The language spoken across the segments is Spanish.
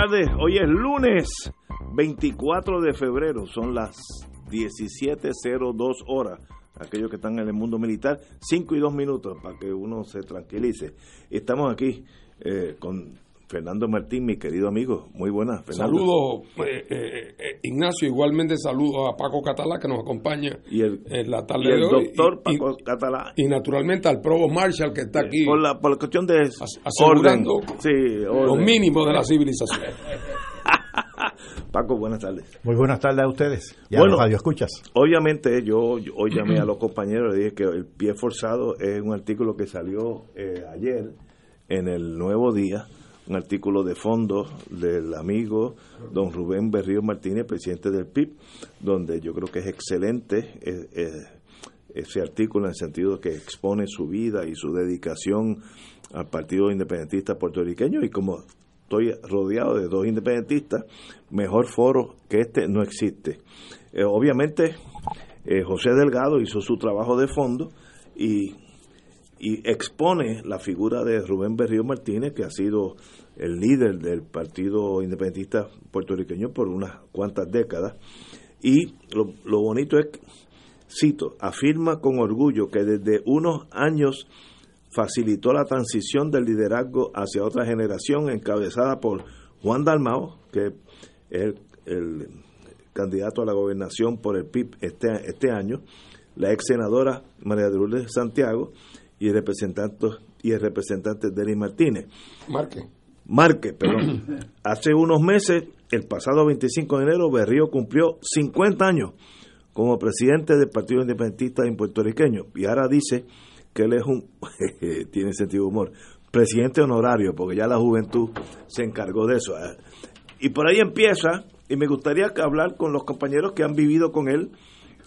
Tardes, hoy es lunes 24 de febrero, son las 17.02 horas, aquellos que están en el mundo militar, 5 y 2 minutos para que uno se tranquilice. Estamos aquí eh, con Fernando Martín, mi querido amigo, muy buenas. Fernando. Saludos, eh, eh, eh, Ignacio, igualmente saludo a Paco Catalá que nos acompaña Y el, en la tarde y el de hoy. doctor y, Paco Catalá. y naturalmente al Provo Marshall que está aquí Por la, por la cuestión de as- asegurando orden. Sí, orden. mínimo de la civilización. Paco, buenas tardes. Muy buenas tardes a ustedes y a Bueno. los radioescuchas. Obviamente, yo, yo hoy llamé a los compañeros y dije que el pie forzado es un artículo que salió eh, ayer en el Nuevo Día, un artículo de fondo del amigo don Rubén Berrío Martínez, presidente del PIB, donde yo creo que es excelente eh, eh, ese artículo en el sentido que expone su vida y su dedicación al Partido Independentista puertorriqueño y como estoy rodeado de dos independentistas, mejor foro que este no existe. Eh, obviamente, José Delgado hizo su trabajo de fondo y, y expone la figura de Rubén Berrío Martínez, que ha sido el líder del Partido Independentista puertorriqueño por unas cuantas décadas. Y lo, lo bonito es, cito, afirma con orgullo que desde unos años facilitó la transición del liderazgo hacia otra generación encabezada por Juan Dalmao, que es el, candidato a la gobernación por el PIB este, este año, la ex senadora María de Santiago y el representante, y el representante Denis Martínez. Marque. Márquez, perdón. Hace unos meses, el pasado 25 de enero, Berrío cumplió 50 años como presidente del Partido Independentista en puertorriqueño y ahora dice que él es un, tiene sentido de humor, presidente honorario, porque ya la juventud se encargó de eso. ¿eh? Y por ahí empieza, y me gustaría hablar con los compañeros que han vivido con él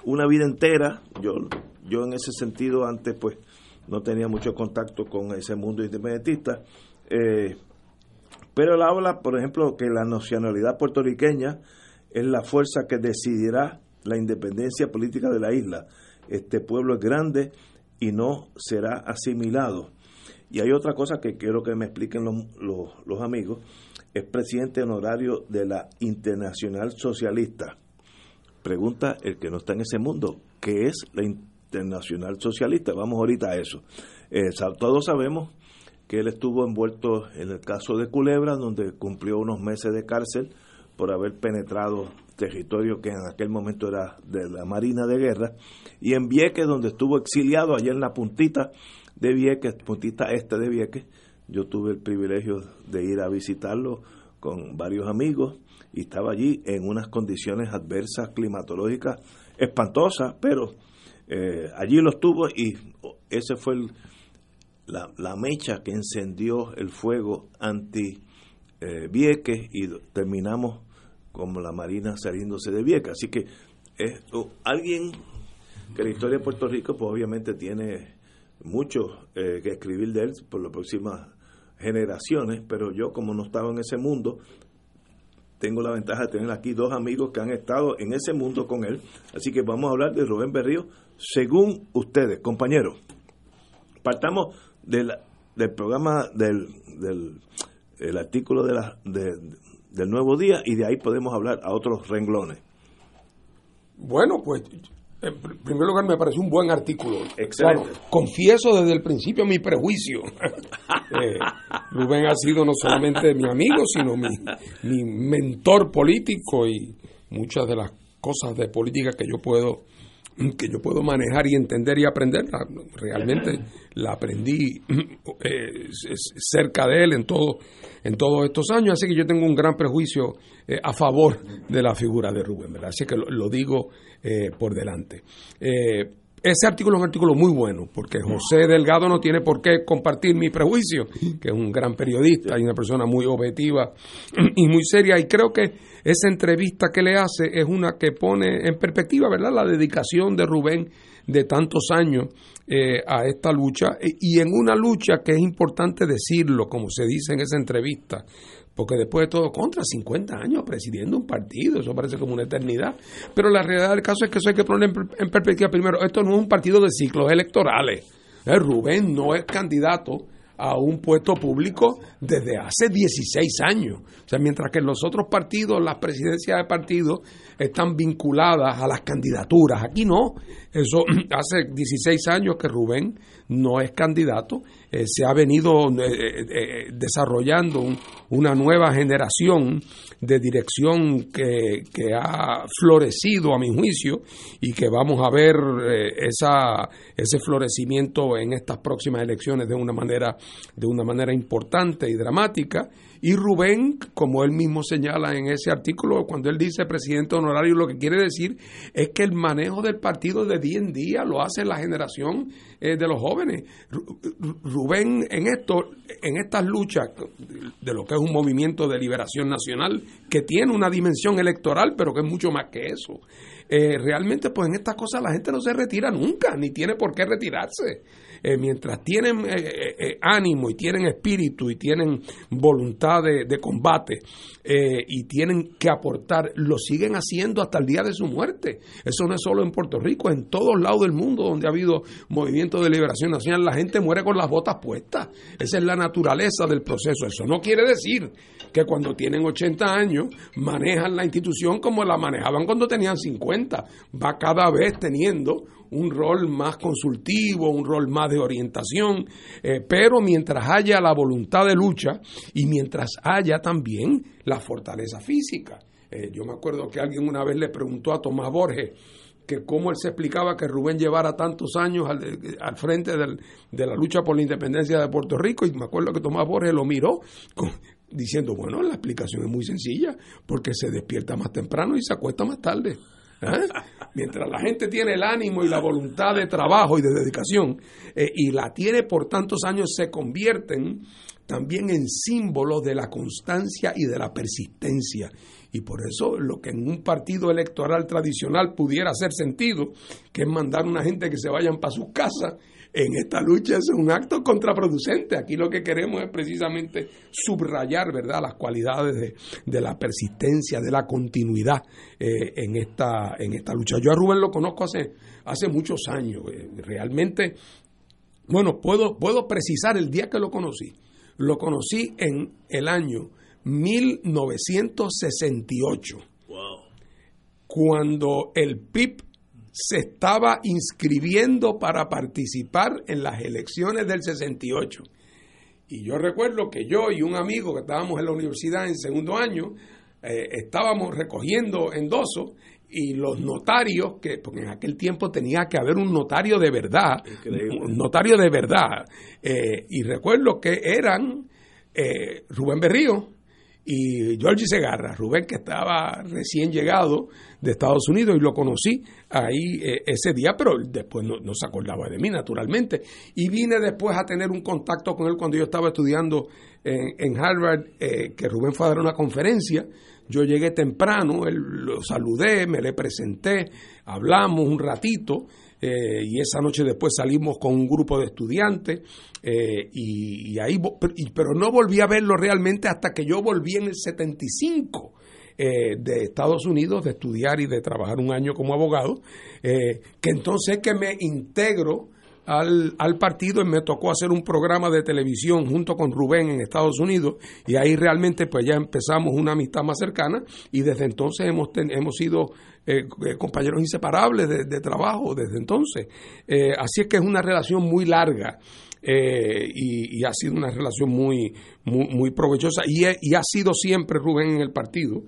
una vida entera. Yo, yo en ese sentido antes pues no tenía mucho contacto con ese mundo independentista. Eh, pero él habla, por ejemplo, que la nacionalidad puertorriqueña es la fuerza que decidirá la independencia política de la isla. Este pueblo es grande y no será asimilado. Y hay otra cosa que quiero que me expliquen los, los, amigos. Es presidente honorario de la Internacional Socialista. Pregunta el que no está en ese mundo, ¿qué es la Internacional Socialista? Vamos ahorita a eso. Eh, todos sabemos que él estuvo envuelto en el caso de Culebra, donde cumplió unos meses de cárcel por haber penetrado territorio que en aquel momento era de la Marina de Guerra, y en Vieques, donde estuvo exiliado, allá en la puntita de Vieques, puntita este de Vieques, yo tuve el privilegio de ir a visitarlo con varios amigos y estaba allí en unas condiciones adversas climatológicas espantosas, pero eh, allí lo estuvo y ese fue el, la, mecha que encendió el fuego anti eh, Vieques y terminamos como la Marina saliéndose de Vieques. Así que es alguien que la historia de Puerto Rico pues obviamente tiene mucho eh, que escribir de él por las próximas generaciones, pero yo como no estaba en ese mundo, tengo la ventaja de tener aquí dos amigos que han estado en ese mundo con él. Así que vamos a hablar de Rubén Berrío según ustedes, compañeros. Partamos del, del programa del, del el artículo de la, de, del Nuevo Día y de ahí podemos hablar a otros renglones. Bueno, pues en primer lugar me pareció un buen artículo. Excelente. Claro, confieso desde el principio mi prejuicio. eh, Rubén ha sido no solamente mi amigo, sino mi, mi mentor político y muchas de las cosas de política que yo puedo que yo puedo manejar y entender y aprender, realmente la aprendí eh, cerca de él en todo en todos estos años, así que yo tengo un gran prejuicio eh, a favor de la figura de Rubén, ¿verdad? así que lo, lo digo eh, por delante. Ese artículo es un artículo muy bueno, porque José Delgado no tiene por qué compartir mi prejuicio, que es un gran periodista y una persona muy objetiva y muy seria, y creo que esa entrevista que le hace es una que pone en perspectiva, ¿verdad?, la dedicación de Rubén de tantos años eh, a esta lucha, y en una lucha que es importante decirlo, como se dice en esa entrevista, porque después de todo, contra 50 años presidiendo un partido, eso parece como una eternidad. Pero la realidad del caso es que eso hay que poner en perspectiva primero. Esto no es un partido de ciclos electorales. Eh, Rubén no es candidato a un puesto público desde hace 16 años. O sea, mientras que en los otros partidos, las presidencias de partidos están vinculadas a las candidaturas. Aquí no. Eso hace 16 años que Rubén no es candidato. Eh, se ha venido eh, eh, desarrollando una nueva generación de dirección que, que, ha florecido, a mi juicio, y que vamos a ver esa, ese florecimiento en estas próximas elecciones de una manera, de una manera importante y dramática. Y Rubén, como él mismo señala en ese artículo, cuando él dice presidente honorario, lo que quiere decir es que el manejo del partido de día en día lo hace la generación eh, de los jóvenes. Rubén en esto, en estas luchas de lo que es un movimiento de liberación nacional que tiene una dimensión electoral, pero que es mucho más que eso. Eh, realmente, pues en estas cosas la gente no se retira nunca, ni tiene por qué retirarse. Eh, mientras tienen eh, eh, ánimo y tienen espíritu y tienen voluntad de, combate y tienen que aportar, lo siguen haciendo hasta el día de su muerte. Eso no es solo en Puerto Rico, en todos lados del mundo donde ha habido movimiento de liberación nacional, la gente muere con las botas puestas. Esa es la naturaleza del proceso. Eso no quiere decir que cuando tienen 80 años manejan la institución como la manejaban cuando tenían 50. Va cada vez teniendo un rol más consultivo, un rol más de orientación, eh, pero mientras haya la voluntad de lucha y mientras haya también la fortaleza física. Eh, yo me acuerdo que alguien una vez le preguntó a Tomás Borges que cómo él se explicaba que Rubén llevara tantos años al, frente de la lucha por la independencia de Puerto Rico y me acuerdo que Tomás Borges lo miró diciendo, bueno, la explicación es muy sencilla, porque se despierta más temprano y se acuesta más tarde. ¿Eh? Mientras la gente tiene el ánimo y la voluntad de trabajo y de dedicación, eh, y la tiene por tantos años, se convierten también en símbolos de la constancia y de la persistencia. Y por eso lo que en un partido electoral tradicional pudiera hacer sentido, que es mandar a una gente que se vayan para sus casas, en esta lucha es un acto contraproducente. Aquí lo que queremos es precisamente subrayar, ¿verdad?, las cualidades de, la persistencia, de la continuidad eh, en, esta, en esta lucha. Yo a Rubén lo conozco hace, hace muchos años. Eh, realmente, bueno, puedo, puedo precisar el día que lo conocí. Lo conocí en el año 1968. Cuando el PIB se estaba inscribiendo para participar en las elecciones del 68. Y yo recuerdo que yo y un amigo que estábamos en la universidad en segundo año, eh, estábamos recogiendo endosos y los notarios, que porque en aquel tiempo tenía que haber un notario de verdad, un notario de verdad, eh, y recuerdo que eran eh, Rubén Berrío, y Georgie Segarra, Rubén que estaba recién llegado de Estados Unidos y lo conocí ahí eh, ese día, pero después no, se acordaba de mí naturalmente. Y vine después a tener un contacto con él cuando yo estaba estudiando en, Harvard, eh, que Rubén fue a dar una conferencia. Yo llegué temprano, él lo saludé, me le presenté, hablamos un ratito eh, y esa noche después salimos con un grupo de estudiantes eh, y, ahí, pero no volví a verlo realmente hasta que yo volví en el 75 eh, de Estados Unidos de estudiar y de trabajar un año como abogado, que entonces que me integro al, al, partido y me tocó hacer un programa de televisión junto con Rubén en Estados Unidos y ahí realmente pues ya empezamos una amistad más cercana y desde entonces hemos, hemos sido eh, eh, compañeros inseparables de, trabajo desde entonces. Eh, así es que es una relación muy larga. Y, ha sido una relación muy, muy, provechosa y, y, ha sido siempre Rubén en el partido,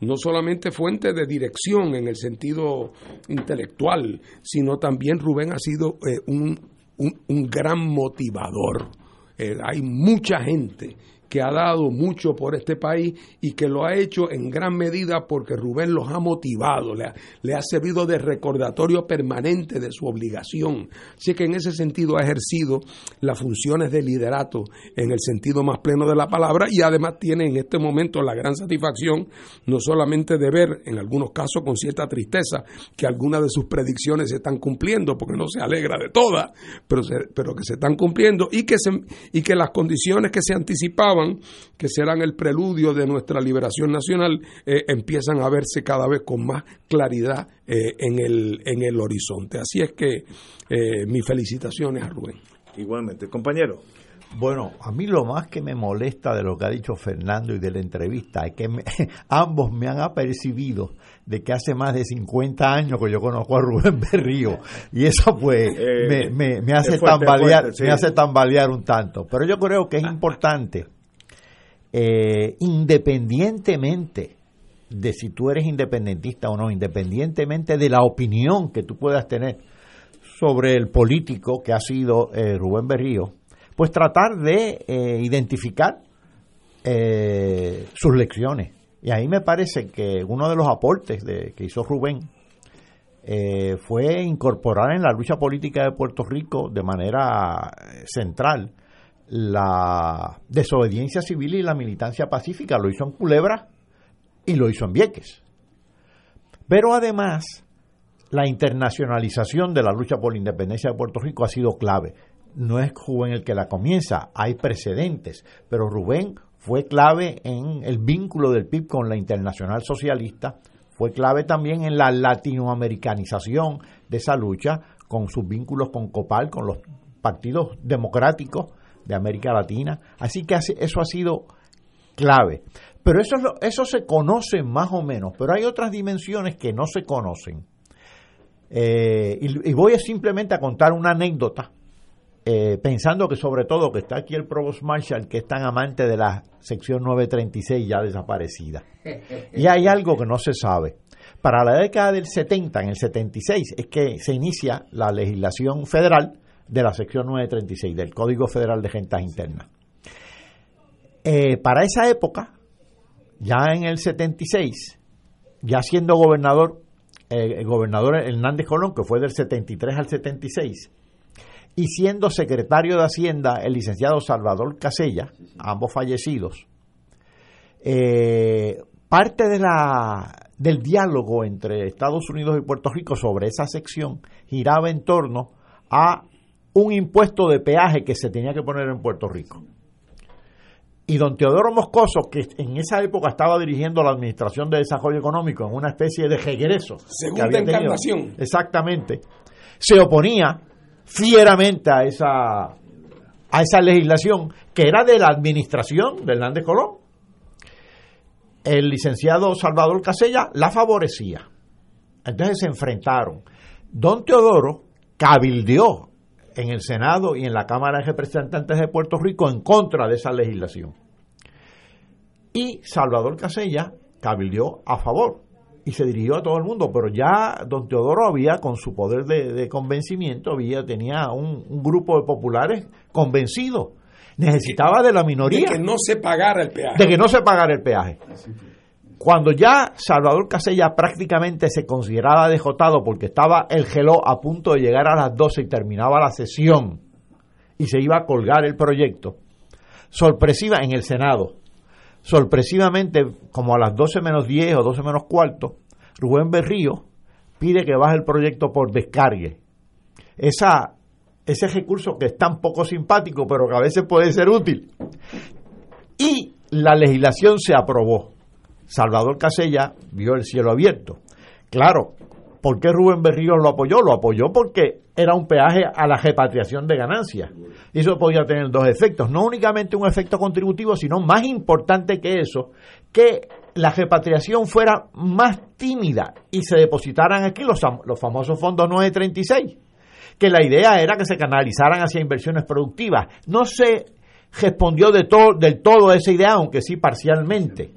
no solamente fuente de dirección en el sentido intelectual, sino también Rubén ha sido un, un, un, gran motivador. hay mucha gente que ha dado mucho por este país y que lo ha hecho en gran medida porque Rubén los ha motivado, le ha, le ha servido de recordatorio permanente de su obligación. Así que en ese sentido ha ejercido las funciones de liderato en el sentido más pleno de la palabra y además tiene en este momento la gran satisfacción no solamente de ver, en algunos casos con cierta tristeza, que algunas de sus predicciones se están cumpliendo, porque no se alegra de todas, pero, pero que se están cumpliendo y que, se, y que las condiciones que se anticipaban, que serán el preludio de nuestra liberación nacional, eh, empiezan a verse cada vez con más claridad eh, en, el, en el horizonte. Así es que eh, mis felicitaciones a Rubén. Igualmente, compañero. Bueno, a mí lo más que me molesta de lo que ha dicho Fernando y de la entrevista es que ambos me han apercibido de que hace más de 50 años que yo conozco a Rubén Berrío y eso pues eh, me, me, hace tambalear, me hace tambalear un tanto. Pero yo creo que es importante, eh, independientemente de si tú eres independentista o no, independientemente de la opinión que tú puedas tener sobre el político que ha sido eh, Rubén Berrío, pues tratar de eh, identificar eh, sus lecciones. Y ahí me parece que uno de los aportes de, que hizo Rubén eh, fue incorporar en la lucha política de Puerto Rico de manera central la desobediencia civil y la militancia pacífica. Lo hizo en Culebra y lo hizo en Vieques. Pero además, la internacionalización de la lucha por la independencia de Puerto Rico ha sido clave no es Rubén el que la comienza, hay precedentes, pero Rubén fue clave en el vínculo del PIB con la internacional socialista, fue clave también en la latinoamericanización de esa lucha, con sus vínculos con COPAL, con los partidos democráticos de América Latina. Así que eso ha sido clave. Pero eso, eso se conoce más o menos, pero hay otras dimensiones que no se conocen. Eh, y, voy simplemente a contar una anécdota eh, pensando que sobre todo que está aquí el Provost Marshall, que es tan amante de la sección 936 ya desaparecida. Y hay algo que no se sabe. Para la década del 70, en el 76, es que se inicia la legislación federal de la sección 936 del Código Federal de Gentas Internas. Eh, para esa época, ya en el 76, ya siendo gobernador, eh, el gobernador Hernández Colón, que fue del 73 al 76, y siendo secretario de Hacienda el licenciado Salvador Casella, ambos fallecidos, eh, parte de la, del diálogo entre Estados Unidos y Puerto Rico sobre esa sección giraba en torno a un impuesto de peaje que se tenía que poner en Puerto Rico. Y don Teodoro Moscoso, que en esa época estaba dirigiendo la Administración de Desarrollo Económico en una especie de regreso. Segunda encarnación. exactamente. Se oponía fieramente a esa, a esa legislación que era de la administración de Hernández Colón. El licenciado Salvador Casella la favorecía. Entonces se enfrentaron. Don Teodoro cabildeó en el Senado y en la Cámara de Representantes de Puerto Rico en contra de esa legislación. Y Salvador Casella cabildeó a favor y se dirigió a todo el mundo, pero ya don Teodoro había, con su poder de, convencimiento, había, tenía un, grupo de populares convencidos. Necesitaba de la minoría. De que no se pagara el peaje. De que no se pagara el peaje. Cuando ya Salvador Casella prácticamente se consideraba dejotado porque estaba el geló a punto de llegar a las 12 y terminaba la sesión y se iba a colgar el proyecto, sorpresiva en el Senado, sorpresivamente, como a las 12 menos 10 o 12 menos cuarto, Rubén Berrío pide que baje el proyecto por descargue. Esa, ese recurso que es tan poco simpático, pero que a veces puede ser útil. Y la legislación se aprobó. Salvador Casella vio el cielo abierto. Claro, ¿por qué Rubén Berrío lo apoyó? Lo apoyó porque era un peaje a la repatriación de ganancias. Y eso podía tener dos efectos, no únicamente un efecto contributivo, sino más importante que eso, que la repatriación fuera más tímida y se depositaran aquí los, los famosos fondos 936, que la idea era que se canalizaran hacia inversiones productivas. No se respondió de todo, del todo a esa idea, aunque sí parcialmente.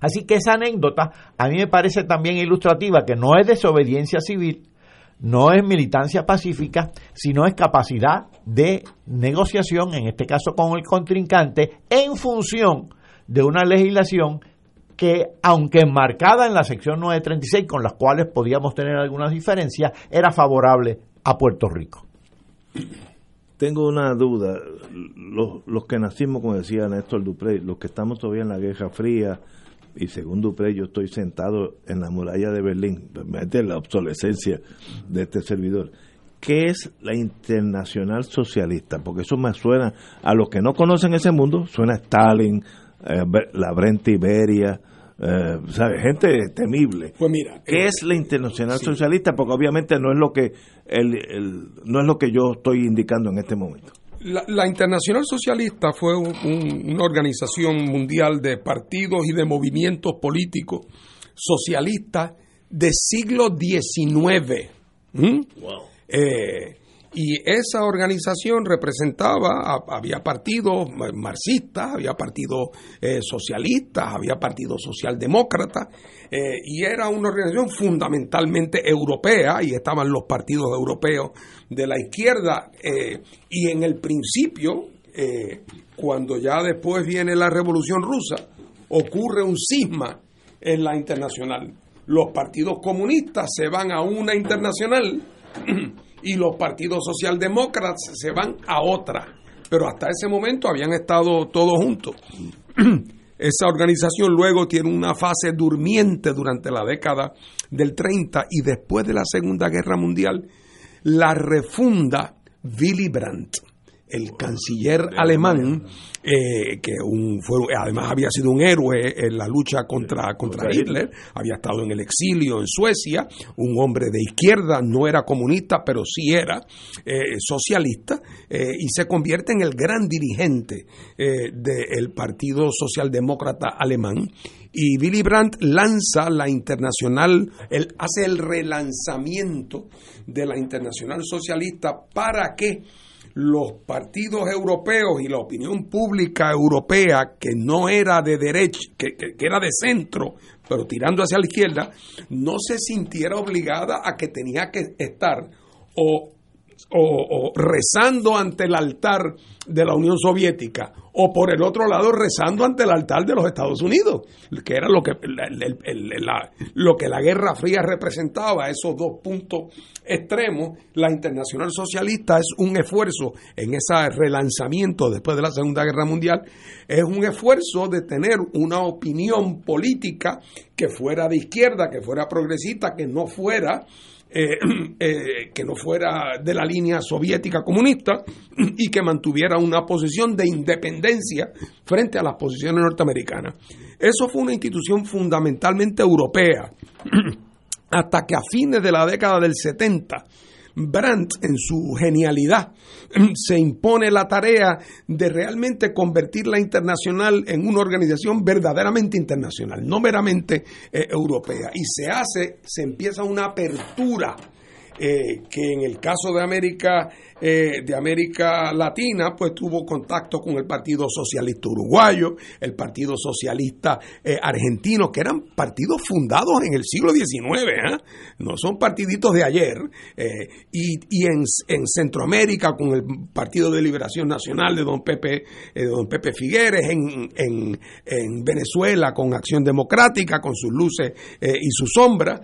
Así que esa anécdota a mí me parece también ilustrativa, que no es desobediencia civil, no es militancia pacífica, sino es capacidad de negociación, en este caso con el contrincante, en función de una legislación que, aunque enmarcada en la sección 936, con las cuales podíamos tener algunas diferencias, era favorable a Puerto Rico. Tengo una duda. Los, los que nacimos, como decía Néstor Dupré, los que estamos todavía en la Guerra Fría, y según Dupré, yo estoy sentado en la muralla de Berlín, me la obsolescencia de este servidor. ¿Qué es la internacional socialista? Porque eso me suena, a los que no conocen ese mundo, suena Stalin, eh, la Brenta Iberia, eh, gente temible. Pues mira, ¿qué eh, es la internacional socialista? Porque obviamente no es lo que el, no es lo que yo estoy indicando en este momento. La, Internacional Socialista fue una organización mundial de partidos y de movimientos políticos socialistas del siglo XIX. Y esa organización representaba, había partidos marxistas, había partidos eh, socialistas, había partidos socialdemócratas, eh, y era una organización fundamentalmente europea, y estaban los partidos europeos de la izquierda, eh, y en el principio, cuando ya después viene la Revolución Rusa, ocurre un cisma en la internacional. Los partidos comunistas se van a una internacional y los partidos socialdemócratas se van a otra. Pero hasta ese momento habían estado todos juntos. Esa organización luego tiene una fase durmiente durante la década del 30 y después de la Segunda Guerra Mundial la refunda Willy Brandt el canciller alemán, eh, que un, fue, además había sido un héroe en la lucha contra, contra Hitler, había estado en el exilio en Suecia, un hombre de izquierda, no era comunista, pero sí era eh, socialista, eh, y se convierte en el gran dirigente del Partido Socialdemócrata Alemán. Y Willy Brandt lanza la internacional, él hace el relanzamiento de la internacional socialista para que los partidos europeos y la opinión pública europea, que no era de derecha, que, era de centro, pero tirando hacia la izquierda, no se sintiera obligada a que tenía que estar o o, rezando ante el altar de la Unión Soviética o por el otro lado rezando ante el altar de los Estados Unidos, que era lo que, la, lo que la Guerra Fría representaba, esos dos puntos extremos. La Internacional Socialista es un esfuerzo en ese relanzamiento después de la Segunda Guerra Mundial, es un esfuerzo de tener una opinión política que fuera de izquierda, que fuera progresista, que no fuera eh, eh, que no fuera de la línea soviética comunista y que mantuviera una posición de independencia frente a las posiciones norteamericanas. Eso fue una institución fundamentalmente europea, hasta que a fines de la década del 70 Brandt, en su genialidad, se impone la tarea de realmente convertir la internacional en una organización verdaderamente internacional, no meramente eh, europea. Y se hace, se empieza una apertura eh, que en el caso de América eh, de América Latina, pues tuvo contacto con el Partido Socialista Uruguayo, el Partido Socialista eh, Argentino, que eran partidos fundados en el siglo XIX, no son partiditos de ayer, y, y en, en, Centroamérica con el Partido de Liberación Nacional de don Pepe, don Pepe Figueres, en, en, en, Venezuela con Acción Democrática, con sus luces y sus sombras,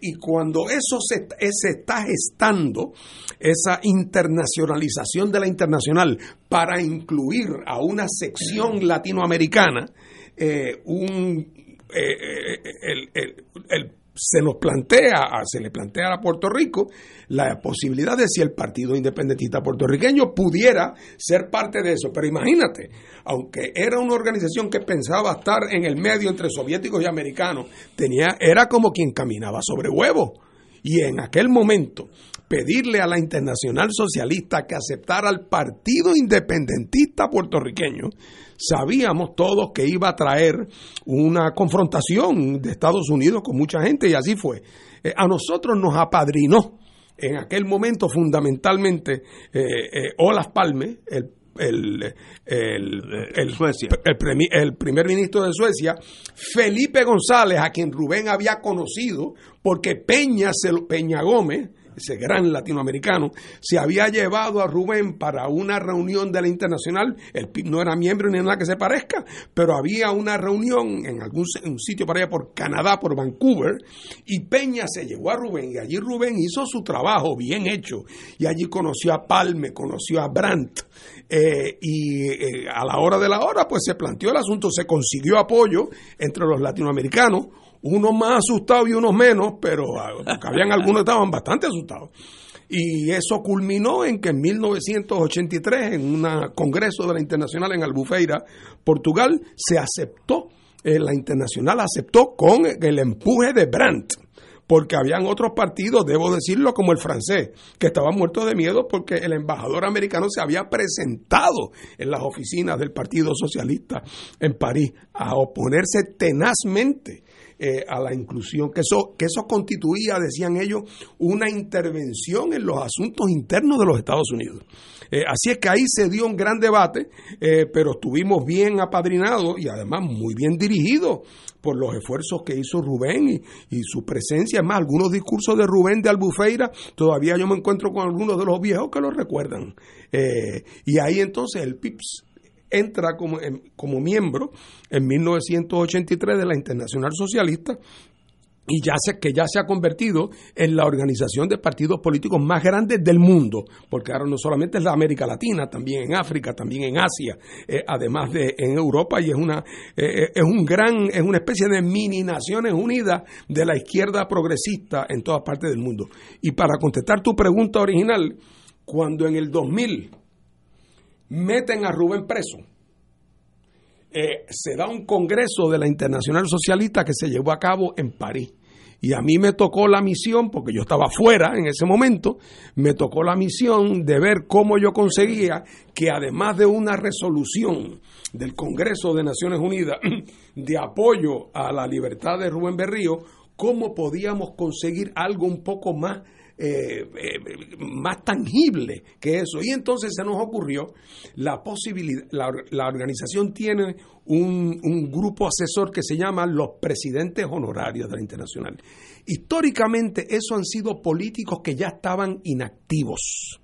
y cuando eso se, se está gestando esa internacionalización de la internacional para incluir a una sección latinoamericana, eh, un, eh, eh, el, se nos plantea, se le plantea a Puerto Rico la posibilidad de si el Partido Independentista puertorriqueño pudiera ser parte de eso. Pero imagínate, aunque era una organización que pensaba estar en el medio entre soviéticos y americanos, tenía, era como quien caminaba sobre huevos y en aquel momento pedirle a la Internacional Socialista que aceptara al Partido Independentista puertorriqueño, sabíamos todos que iba a traer una confrontación de Estados Unidos con mucha gente y así fue. Eh, a nosotros nos apadrinó en aquel momento fundamentalmente eh, eh, Olaf Palme, el el, el, el, primer ministro de Suecia, Felipe González, a quien Rubén había conocido, porque Peña, Peña Gómez, ese gran latinoamericano, se había llevado a Rubén para una reunión de la Internacional. El PIB no era miembro ni nada que se parezca, pero había una reunión en algún un sitio para allá por Canadá, por Vancouver, y Peña se llevó a Rubén, y allí Rubén hizo su trabajo bien hecho, y allí conoció a Palme, conoció a Brandt, eh, y eh, a la hora de la hora, pues se planteó el asunto, se consiguió apoyo entre los latinoamericanos, unos más asustados y unos menos, pero ah, habían algunos que estaban bastante asustados. Y eso culminó en que en 1983, en un congreso de la Internacional en Albufeira, Portugal, se aceptó, eh, la Internacional aceptó con el empuje de Brandt porque habían otros partidos, debo decirlo, como el francés, que estaba muerto de miedo porque el embajador americano se había presentado en las oficinas del Partido Socialista en París a oponerse tenazmente eh, a la inclusión, que eso, que eso constituía, decían ellos, una intervención en los asuntos internos de los Estados Unidos. Eh, así es que ahí se dio un gran debate, eh, pero estuvimos bien apadrinados y además muy bien dirigidos por los esfuerzos que hizo Rubén y, su presencia. Es más, algunos discursos de Rubén de Albufeira, todavía yo me encuentro con algunos de los viejos que lo recuerdan. y ahí entonces el PIPS entra como, como miembro en 1983 de la Internacional Socialista y ya se, que ya se ha convertido en la organización de partidos políticos más grandes del mundo, porque ahora no solamente es la América Latina, también en África, también en Asia, eh, además de en Europa y es una eh, es un gran es una especie de mini Naciones Unidas de la izquierda progresista en todas partes del mundo. Y para contestar tu pregunta original, cuando en el 2000 meten a Rubén preso. Eh, se da un congreso de la Internacional Socialista que se llevó a cabo en París. Y a mí me tocó la misión, porque yo estaba fuera en ese momento, me tocó la misión de ver cómo yo conseguía que además de una resolución del Congreso de Naciones Unidas de apoyo a la libertad de Rubén Berrío, cómo podíamos conseguir algo un poco más eh, eh, más tangible que eso. Y entonces se nos ocurrió la posibilidad, la, organización tiene un, un, grupo asesor que se llama los presidentes honorarios de la Internacional. Históricamente, eso han sido políticos que ya estaban inactivos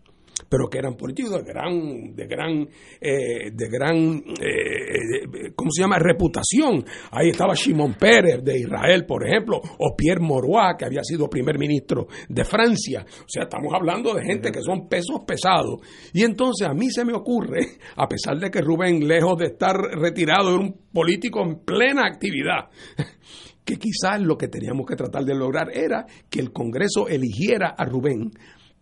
pero que eran políticos de gran, de gran, eh, de gran, eh, ¿cómo se llama? Reputación. Ahí estaba Shimon Pérez de Israel, por ejemplo, o Pierre Morois, que había sido primer ministro de Francia. O sea, estamos hablando de gente que son pesos pesados. Y entonces a mí se me ocurre, a pesar de que Rubén, lejos de estar retirado, era un político en plena actividad, que quizás lo que teníamos que tratar de lograr era que el Congreso eligiera a Rubén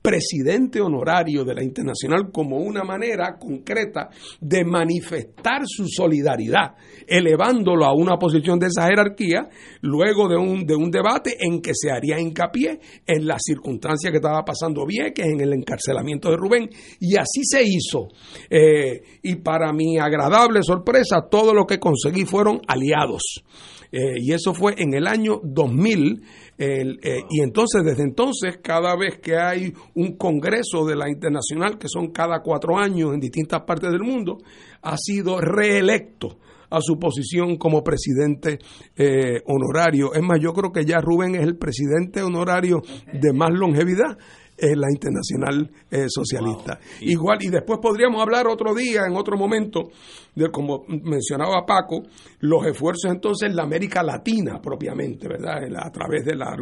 presidente honorario de la Internacional como una manera concreta de manifestar su solidaridad, elevándolo a una posición de esa jerarquía, luego de un, de un debate en que se haría hincapié en las circunstancias que estaba pasando Vieques, en el encarcelamiento de Rubén, y así se hizo. Eh, y para mi agradable sorpresa, todo lo que conseguí fueron aliados. Eh, y eso fue en el año 2000 eh, y entonces, desde entonces, cada vez que hay un congreso de la internacional, que son cada cuatro años en distintas partes del mundo, ha sido reelecto a su posición como presidente eh, honorario. Es más, yo creo que ya Rubén es el presidente honorario de más longevidad en la Internacional eh, Socialista. Igual, y después podríamos hablar otro día, en otro momento, de como mencionaba Paco, los esfuerzos entonces en la América Latina propiamente, ¿verdad? A través de la,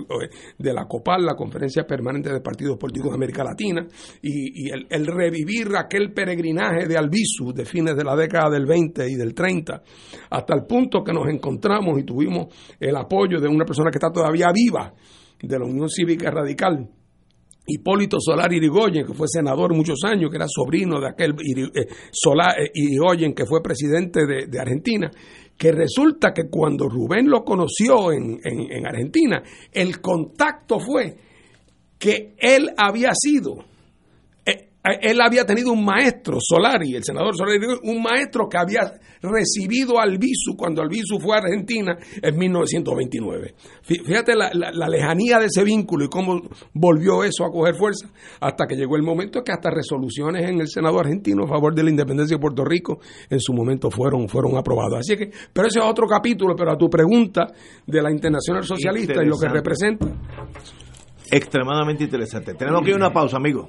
de la COPAL, la Conferencia Permanente de Partidos Políticos de América Latina, y, el, el, revivir aquel peregrinaje de Albizu de fines de la década del 20 y del 30, hasta el punto que nos encontramos y tuvimos el apoyo de una persona que está todavía viva, de la Unión Cívica Radical, Hipólito Solar Irigoyen, que fue senador muchos años, que era sobrino de aquel eh, Solar eh, Irigoyen, que fue presidente de, Argentina, que resulta que cuando Rubén lo conoció en, en Argentina, el contacto fue que él había sido él había tenido un maestro, Solari, el senador Solari, un maestro que había recibido a Albizu cuando Albizu fue a Argentina en 1929. Fíjate la, lejanía de ese vínculo y cómo volvió eso a coger fuerza hasta que llegó el momento que hasta resoluciones en el Senado argentino a favor de la independencia de Puerto Rico en su momento fueron, fueron aprobadas. Así que, pero ese es otro capítulo, pero a tu pregunta de la Internacional Socialista y lo que representa. extremadamente interesante. Tenemos que ir a una pausa, amigo.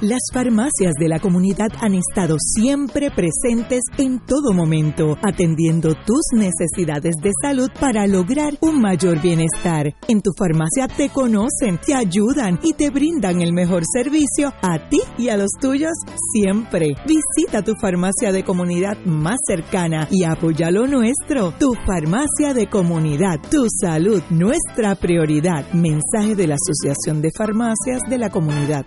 Las farmacias de la comunidad han estado siempre presentes en todo momento, atendiendo tus necesidades de salud para lograr un mayor bienestar. En tu farmacia te conocen, te ayudan y te brindan el mejor servicio a ti y a los tuyos siempre. Visita tu farmacia de comunidad más cercana y apoya lo nuestro. Tu farmacia de comunidad, tu salud, nuestra prioridad. Mensaje de la Asociación de Farmacias de la Comunidad.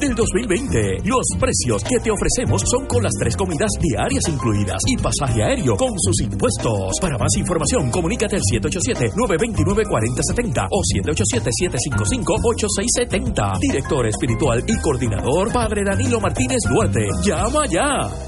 del 2020. Los precios que te ofrecemos son con las tres comidas diarias incluidas y pasaje aéreo con sus impuestos. Para más información, comunícate al 787-929-4070 o 787-755-8670. Director espiritual y coordinador, Padre Danilo Martínez Duarte. Llama ya.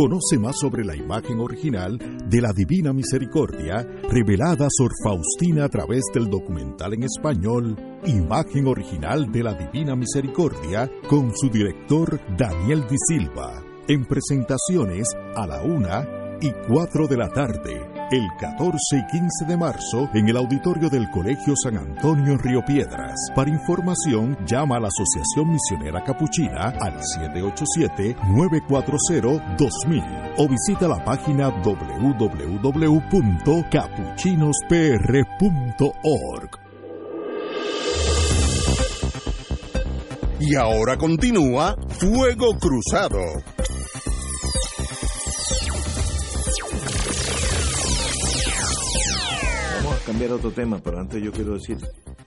Conoce más sobre la imagen original de la Divina Misericordia revelada por Faustina a través del documental en español Imagen Original de la Divina Misericordia con su director Daniel Di Silva. En presentaciones a la una y 4 de la tarde el 14 y 15 de marzo en el auditorio del Colegio San Antonio Río Piedras. Para información, llama a la Asociación Misionera Capuchina al 787-940-2000 o visita la página www.capuchinospr.org. Y ahora continúa Fuego Cruzado. Cambiar otro tema, pero antes yo quiero decir,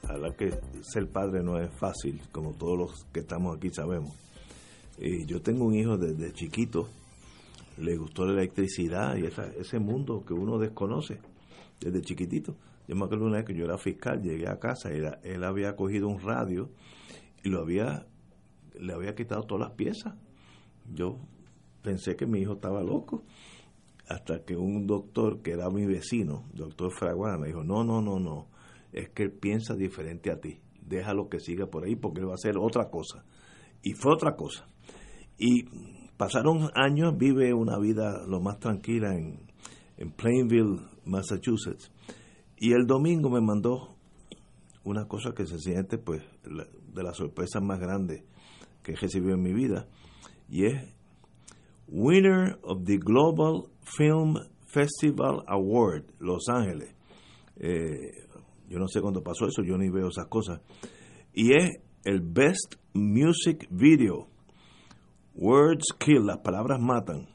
a la que ser padre no es fácil, como todos los que estamos aquí sabemos. Y yo tengo un hijo desde chiquito, le gustó la electricidad y ese mundo que uno desconoce desde chiquitito. Yo me acuerdo una vez que yo era fiscal, llegué a casa y él había cogido un radio y lo había, le había quitado todas las piezas. Yo pensé que mi hijo estaba loco hasta que un doctor que era mi vecino, doctor Fraguana, me dijo, no, no, no, no, es que él piensa diferente a ti, déjalo que siga por ahí porque él va a hacer otra cosa. Y fue otra cosa. Y pasaron años, vive una vida lo más tranquila en, en Plainville, Massachusetts. Y el domingo me mandó una cosa que se siente pues de las sorpresas más grandes que he recibido en mi vida y es winner of the Global Film Festival Award, Los Ángeles. Eh, yo no sé cuándo pasó eso, yo ni veo esas cosas. Y es el Best Music Video. Words Kill, las palabras matan.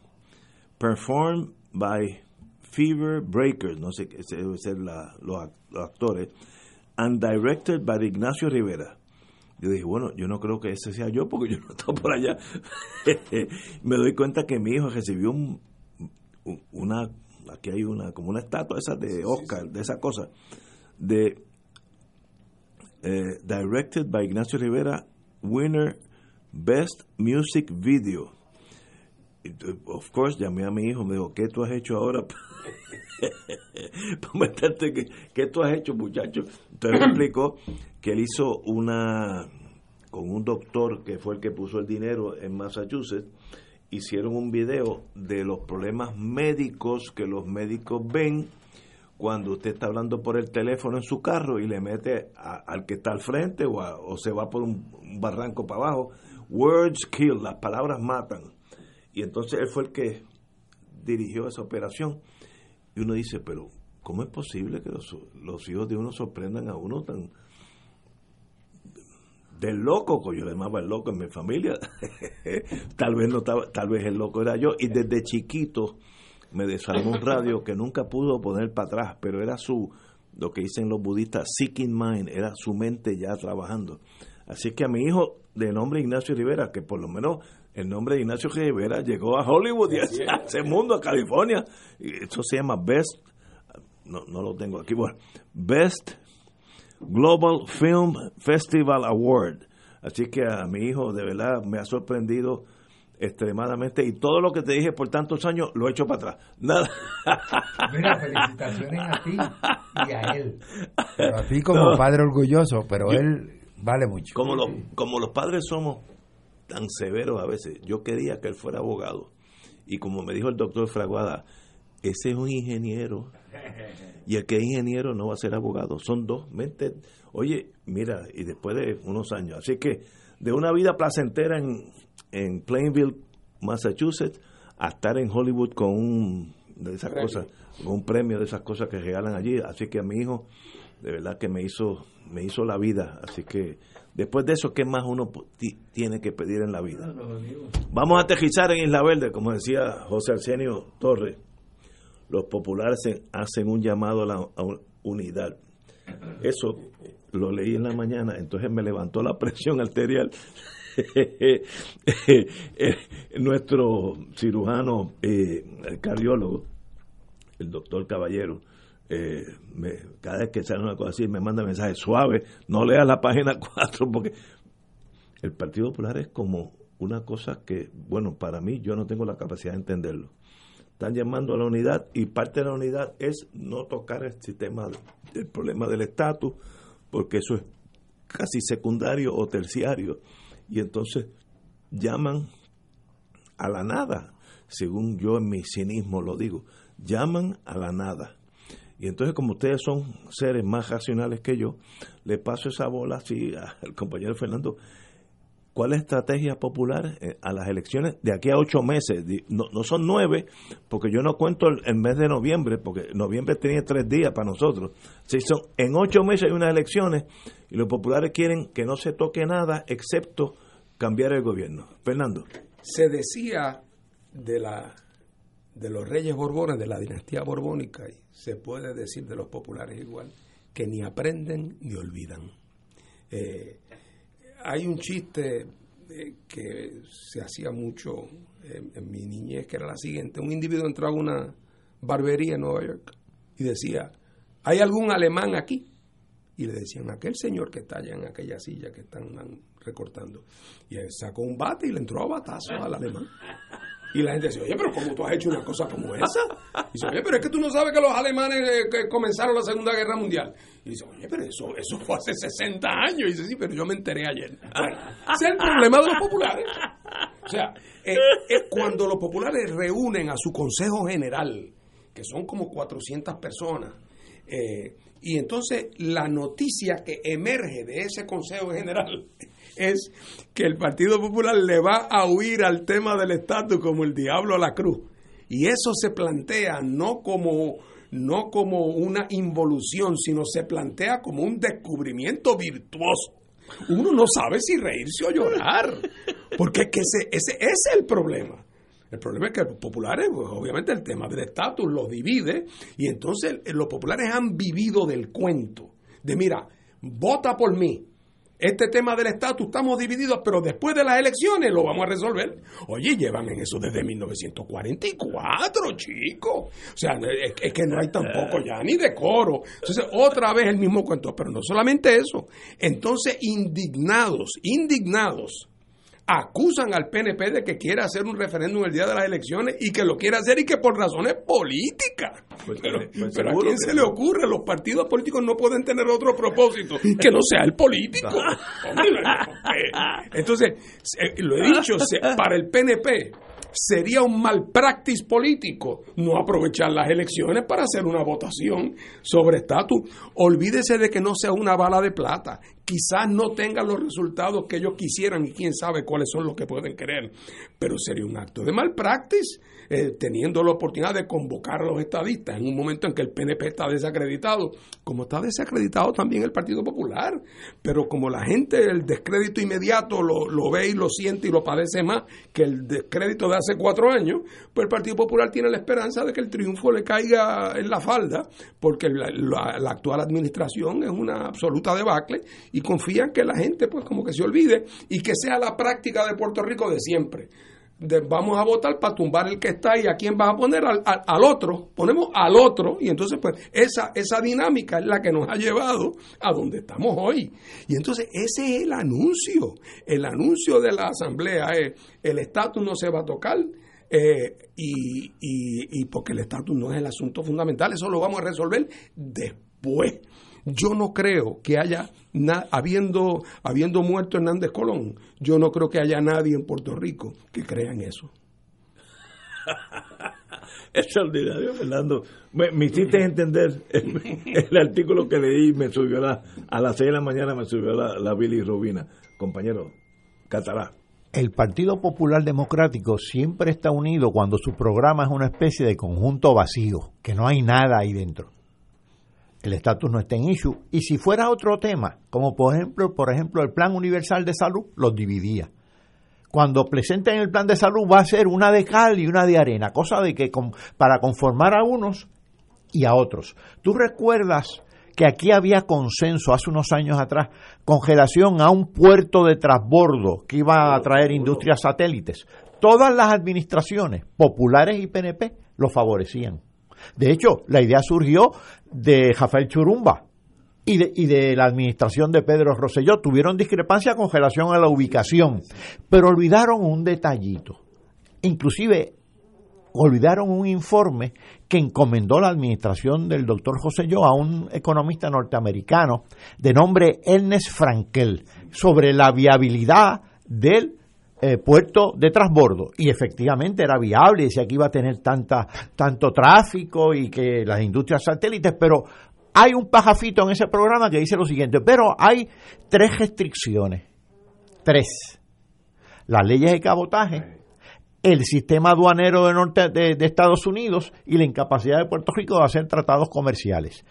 Performed by Fever Breakers, no sé, qué debe ser los, actores. And directed by Ignacio Rivera. Yo dije, bueno, yo no creo que ese sea yo porque yo no estoy por allá. Me doy cuenta que mi hijo recibió un, una, aquí hay una, como una estatua esa de Oscar, de esa cosa, de eh, directed by Ignacio Rivera, winner Best Music Video. Of course, llamé a mi hijo, me dijo, ¿qué tú has hecho ahora? Para meterte, ¿qué, ¿qué tú has hecho, muchacho? Entonces me explicó que él hizo una, con un doctor que fue el que puso el dinero en Massachusetts, hicieron un video de los problemas médicos que los médicos ven cuando usted está hablando por el teléfono en su carro y le mete al que está al frente o, o se va por un, barranco para abajo. Words kill, las palabras matan. Y entonces él fue el que dirigió esa operación. Y uno dice, pero ¿cómo es posible que los hijos de uno sorprendan a uno tan del loco, que yo le llamaba el loco en mi familia? tal vez no estaba, tal vez el loco era yo. Y desde chiquito me desarmó un radio que nunca pudo poner para atrás, pero era su, lo que dicen los budistas, seeking mind, era su mente ya trabajando. Así que a mi hijo de nombre Ignacio Rivera, que por lo menos el nombre de Ignacio Rivera llegó a Hollywood y a ese mundo, a California, y eso se llama Best, no, no lo tengo aquí, bueno, Best Global Film Festival Award. Así que a mi hijo de verdad me ha sorprendido extremadamente y todo lo que te dije por tantos años lo he hecho para atrás. Nada. Mira, felicitaciones a ti y a él. a ti como padre orgulloso, pero él vale mucho. Como los, como los padres somos tan severos a veces, yo quería que él fuera abogado. Y como me dijo el doctor Fraguada, ese es un ingeniero. Y el que es ingeniero no va a ser abogado. Son dos mentes. Oye, mira, y después de unos años. Así que de una vida placentera en, en Plainville, Massachusetts, a estar en Hollywood con un de esas cosas, con un premio de esas cosas que regalan allí. Así que a mi hijo, de verdad que me hizo, me hizo la vida. Así que después de eso, ¿qué más uno tiene que pedir en la vida? Vamos a aterrizar en Isla Verde, como decía José Arsenio Torres. Los populares hacen un llamado a la unidad. Eso lo leí en la mañana, entonces me levantó la presión arterial. Nuestro cirujano, eh, el cardiólogo, el doctor Caballero, eh, cada vez que sale una cosa así me manda mensajes suaves, no leas la página 4 porque el Partido Popular es como una cosa que, bueno, para mí yo no tengo la capacidad de entenderlo. Están llamando a la unidad y parte de la unidad es no tocar el sistema, el problema del estatus, porque eso es casi secundario o terciario. Y entonces llaman a la nada, según yo en mi cinismo lo digo, llaman a la nada. Y entonces como ustedes son seres más racionales que yo, le paso esa bola así al compañero Fernando. ¿Cuál es la estrategia popular eh, a las elecciones de aquí a ocho meses? No, no son nueve, porque yo no cuento el, mes de noviembre, porque noviembre tiene tres días para nosotros. Si son, en ocho meses hay unas elecciones y los populares quieren que no se toque nada excepto cambiar el gobierno. Fernando. Se decía de la de los reyes borbones, de la dinastía borbónica, y se puede decir de los populares igual, que ni aprenden ni olvidan. Eh, hay un chiste eh, que se hacía mucho en, mi niñez, que era la siguiente. Un individuo entraba a una barbería en Nueva York y decía, ¿hay algún alemán aquí? Y le decían, aquel señor que está allá en aquella silla que están recortando. Y él sacó un bate y le entró a batazo al alemán. Y la gente dice, oye, pero ¿cómo tú has hecho una cosa como esa? Dice, oye, pero es que tú no sabes que los alemanes eh, comenzaron la Segunda Guerra Mundial. Y dice, oye, pero eso, eso fue hace 60 años. Y dice, sí, pero yo me enteré ayer. ese es el problema de los populares. O sea, eh, eh, cuando los populares reúnen a su Consejo General, que son como 400 personas, y entonces la noticia que emerge de ese Consejo General es que el Partido Popular le va a huir al tema del estatus como el diablo a la cruz. Y eso se plantea no como, no como una involución, sino se plantea como un descubrimiento virtuoso. Uno no sabe si reírse o llorar, porque es que ese, ese, es el problema. El problema es que los populares, pues, obviamente el tema del estatus los divide y entonces los populares han vivido del cuento de, mira, vota por mí, este tema del estatus, estamos divididos, pero después de las elecciones lo vamos a resolver. Oye, llevan en eso desde 1944, chicos. O sea, es, es que no hay tampoco ya ni decoro. Entonces, otra vez el mismo cuento, pero no solamente eso. Entonces, indignados, indignados acusan al PNP de que quiere hacer un referéndum el día de las elecciones y que lo quiere hacer y que por razones políticas. Pues, pero, pues, pero a quién que se le ocurre, los partidos políticos no pueden tener otro propósito que no sea el político. Hombre, eh, Entonces, se- lo he dicho, para el PNP sería un malpractice político no aprovechar las elecciones para hacer una votación sobre estatus. Olvídese de que no sea una bala de plata. Quizás no tenga los resultados que ellos quisieran y quién sabe cuáles son los que pueden querer. Pero sería un acto de malpractice eh, teniendo la oportunidad de convocar a los estadistas en un momento en que el PNP está desacreditado, como está desacreditado también el Partido Popular. Pero como la gente, el descrédito inmediato lo, lo ve y lo siente y lo padece más que el descrédito de hace cuatro años, pues el Partido Popular tiene la esperanza de que el triunfo le caiga en la falda, porque la, actual administración es una absoluta debacle y confían que la gente pues como que se olvide y que sea la práctica de Puerto Rico de siempre vamos a votar para tumbar el que está y a quién vas a poner al, al- otro, ponemos al otro y entonces pues esa, esa dinámica es la que nos ha llevado a donde estamos hoy. Y entonces ese es el anuncio, el anuncio de la asamblea es el estatus no se va a tocar. eh, y, y porque el estatus no es el asunto fundamental, eso lo vamos a resolver después. Yo no creo que haya, na- habiendo, habiendo muerto Hernández Colón, yo no creo que haya nadie en Puerto Rico que crea en eso. Extraordinario, Fernando. Me, me hiciste entender el, el artículo que leí, me subió la, a las 6 de la mañana, me subió la, la Billy Rubina. Compañero, Catalá. El Partido Popular Democrático siempre está unido cuando su programa es una especie de conjunto vacío, que no hay nada ahí dentro. El estatus no está en issue. Y si fuera otro tema, como por ejemplo, por ejemplo el Plan Universal de Salud, los dividía. Cuando presenten el plan de salud va a ser una de cal y una de arena, cosa de que con- para conformar a unos y a otros. ¿Tú recuerdas que aquí había consenso hace unos años atrás con relación a un puerto de transbordo que iba a traer industrias satélites? Todas las administraciones, populares y PNP, lo favorecían. De hecho, la idea surgió de Rafael Churumba y de, y de la administración de Pedro Rosselló. Tuvieron discrepancia con relación a la ubicación, pero olvidaron un detallito. Inclusive olvidaron un informe que encomendó la administración del doctor José a un economista norteamericano de nombre Ernest Frankel sobre la viabilidad del eh, puerto de transbordo y efectivamente era viable, decía que iba a tener tanta, tanto tráfico y que las industrias satélites, pero hay un pajafito en ese programa que dice lo siguiente, pero hay tres restricciones, tres, las leyes de cabotaje, el sistema aduanero de, norte, de, de Estados Unidos y la incapacidad de Puerto Rico de hacer tratados comerciales.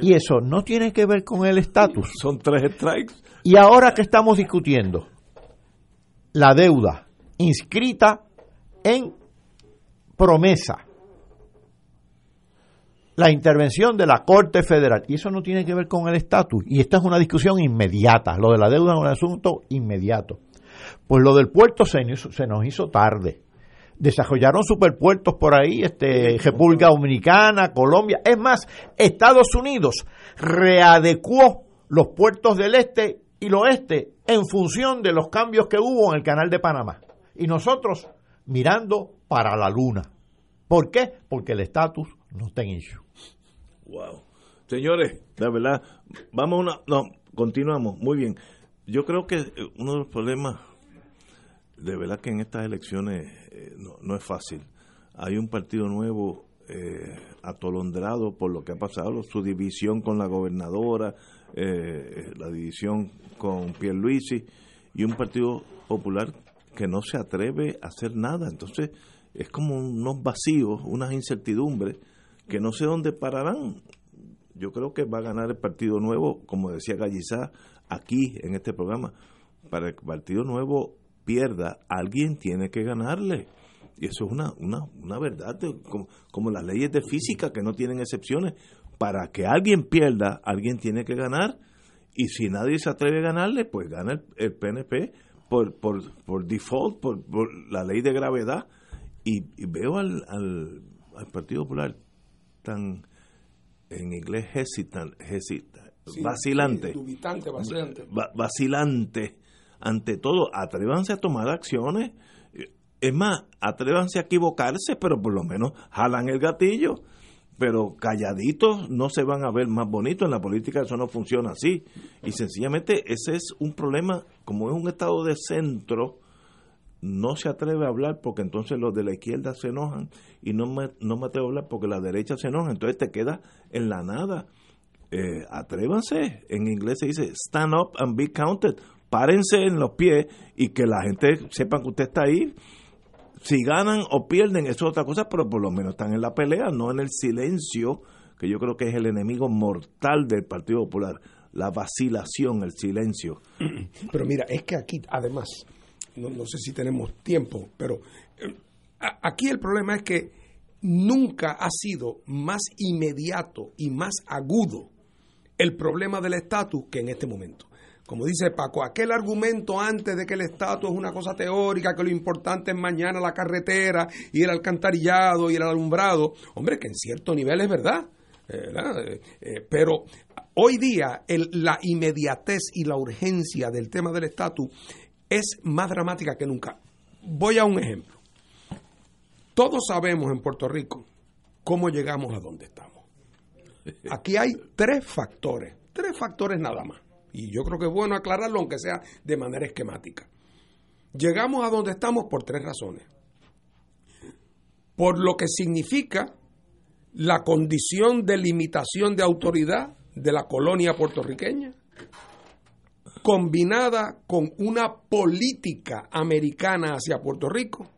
Y eso no tiene que ver con el estatus. Son tres strikes. Y ahora que estamos discutiendo la deuda inscrita en promesa, la intervención de la Corte Federal, y eso no tiene que ver con el estatus, y esta es una discusión inmediata, lo de la deuda es un asunto inmediato. Pues lo del puerto se se nos hizo tarde. Desarrollaron superpuertos por ahí, este, República Dominicana, Colombia. Es más, Estados Unidos readecuó los puertos del este y el oeste en función de los cambios que hubo en el canal de Panamá. Y nosotros mirando para la luna. ¿Por qué? Porque el estatus no está en issue. Wow. Señores, la verdad, vamos una. No, continuamos. Muy bien. Yo creo que eh, uno de los problemas, de verdad que en estas elecciones eh, no, no es fácil. Hay un partido nuevo eh, atolondrado por lo que ha pasado, su división con la gobernadora, eh, la división con Pierluisi, y un partido popular que no se atreve a hacer nada. Entonces, es como unos vacíos, unas incertidumbres que no sé dónde pararán. Yo creo que va a ganar el Partido Nuevo, como decía Gallizá, aquí en este programa. Para que el Partido Nuevo pierda, alguien tiene que ganarle. Y eso es una, una, una verdad, como, como las leyes de física que no tienen excepciones. Para que alguien pierda, alguien tiene que ganar. y si nadie se atreve a ganarle, pues gana el, PNP por, por, por default, por, la ley de gravedad. Y, veo al, al, Partido Popular tan, en inglés, hesitant, vacilante, vacilante. vacilante ante todo, atrévanse a tomar acciones. Es más, atrévanse a equivocarse, pero por lo menos jalan el gatillo. Pero calladitos no se van a ver más bonitos. En la política eso no funciona así. Y sencillamente ese es un problema, como es un estado de centro, no se atreve a hablar porque entonces los de la izquierda se enojan y no me, no me atrevo a hablar porque la derecha se enoja. Entonces te queda en la nada. Eh, atrévanse. En inglés se dice stand up and be counted párense en los pies y que la gente sepa que usted está ahí. Si ganan o pierden, eso es otra cosa, pero por lo menos están en la pelea, no en el silencio, que yo creo que es el enemigo mortal del Partido Popular, la vacilación, el silencio. Pero mira, es que aquí, además, no, sé si tenemos tiempo, pero eh, aquí el problema es que nunca ha sido más inmediato y más agudo el problema del estatus que en este momento como dice Paco, aquel argumento antes de que el estatus es una cosa teórica, que lo importante es mañana la carretera y el alcantarillado y el alumbrado, hombre, que en cierto nivel es verdad. Eh, eh, pero hoy día la inmediatez y la urgencia del tema del estatus es más dramática que nunca. Voy a un ejemplo. Todos sabemos en Puerto Rico cómo llegamos a donde estamos. Aquí hay tres factores, tres factores nada más y yo creo que es bueno aclararlo, aunque sea de manera esquemática. Llegamos a donde estamos por tres razones. Por lo que significa la condición de limitación de autoridad de la colonia puertorriqueña, combinada con una política americana hacia Puerto Rico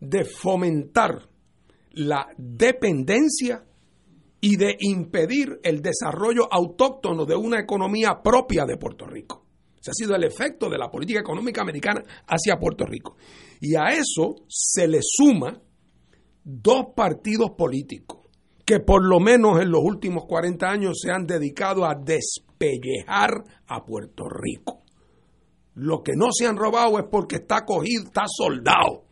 de fomentar la dependencia y de impedir el desarrollo autóctono de una economía propia de Puerto Rico. Ese ha sido el efecto de la política económica americana hacia Puerto Rico. Y a eso se le suma dos partidos políticos que por lo menos en los últimos 40 años se han dedicado a despellejar a Puerto Rico. Lo que no se han robado es porque está cogido, está soldado.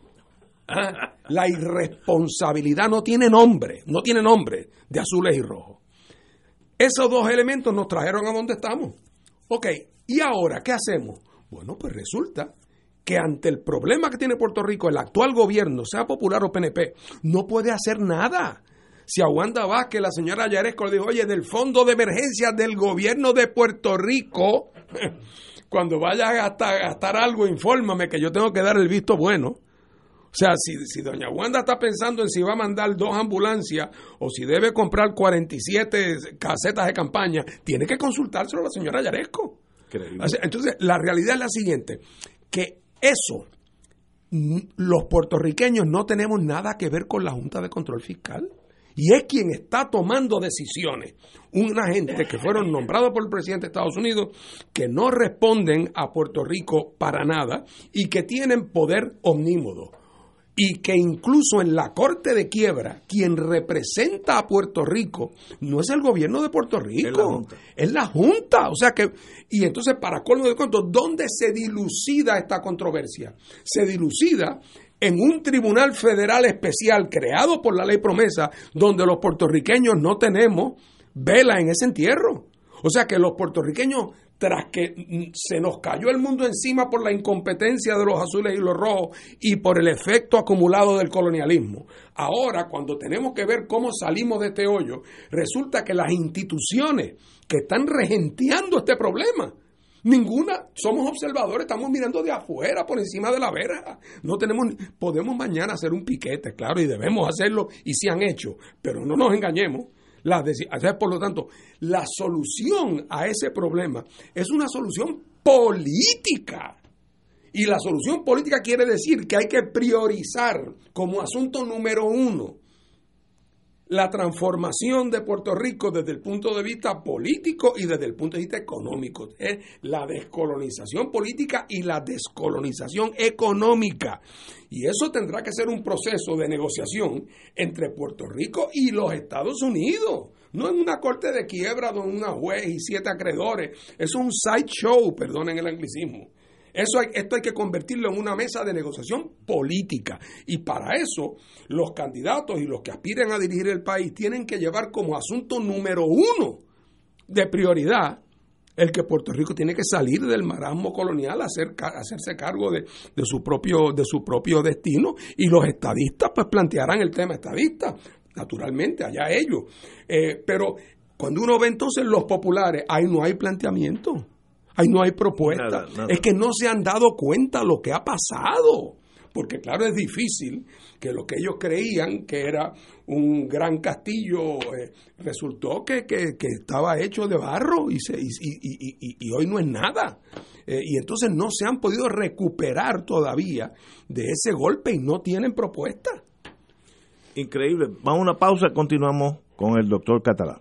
La irresponsabilidad no tiene nombre, no tiene nombre de azules y rojos. Esos dos elementos nos trajeron a donde estamos. Ok, ¿y ahora qué hacemos? Bueno, pues resulta que ante el problema que tiene Puerto Rico, el actual gobierno, sea popular o PNP, no puede hacer nada. Si a Wanda Vázquez, la señora Yaresco le dijo, oye, del fondo de emergencia del gobierno de Puerto Rico, cuando vaya a gastar, a gastar algo, infórmame que yo tengo que dar el visto bueno. O sea, si, doña Wanda está pensando en si va a mandar dos ambulancias o si debe comprar 47 casetas de campaña, tiene que consultárselo a la señora Yaresco. Entonces, la realidad es la siguiente, que eso, los puertorriqueños no tenemos nada que ver con la Junta de Control Fiscal. Y es quien está tomando decisiones. Una gente que fueron nombrados por el presidente de Estados Unidos, que no responden a Puerto Rico para nada y que tienen poder omnímodo y que incluso en la Corte de Quiebra, quien representa a Puerto Rico no es el gobierno de Puerto Rico, es la Junta. O sea que, y entonces, para colmo de cuentos, ¿dónde se dilucida esta controversia? Se dilucida en un tribunal federal especial creado por la ley promesa, donde los puertorriqueños no tenemos vela en ese entierro. O sea que los puertorriqueños tras que se nos cayó el mundo encima por la incompetencia de los azules y los rojos y por el efecto acumulado del colonialismo. Ahora, cuando tenemos que ver cómo salimos de este hoyo, resulta que las instituciones que están regenteando este problema, Ninguna, somos observadores, estamos mirando de afuera, por encima de la verja. No tenemos, podemos mañana hacer un piquete, claro, y debemos hacerlo, y se han hecho, pero no nos engañemos por lo tanto, la solución a ese problema es una solución política. Y la solución política quiere decir que hay que priorizar como asunto número uno la transformación de Puerto Rico desde el punto de vista político y desde el punto de vista económico. Es la descolonización política y la descolonización económica. Y eso tendrá que ser un proceso de negociación entre Puerto Rico y los Estados Unidos. No en una corte de quiebra donde una juez y siete acreedores. Es un sideshow, perdonen el anglicismo. Eso hay, esto hay que convertirlo en una mesa de negociación política. Y para eso, los candidatos y los que aspiren a dirigir el país tienen que llevar como asunto número uno de prioridad el que Puerto Rico tiene que salir del marasmo colonial, hacer, hacerse cargo de, su propio, de su propio destino, y los estadistas pues plantearán el tema estadista, naturalmente, allá ellos. Eh, pero cuando uno ve entonces los populares, ahí no hay planteamiento. Ahí no hay propuesta. Es que no se han dado cuenta lo que ha pasado. Porque claro, es difícil que lo que ellos creían que era un gran castillo eh, resultó que, que, estaba hecho de barro y, se, y, y, y hoy no es nada. Eh, y entonces no se han podido recuperar todavía de ese golpe y no tienen propuesta. Increíble. Vamos a una pausa y continuamos con el doctor Catalán.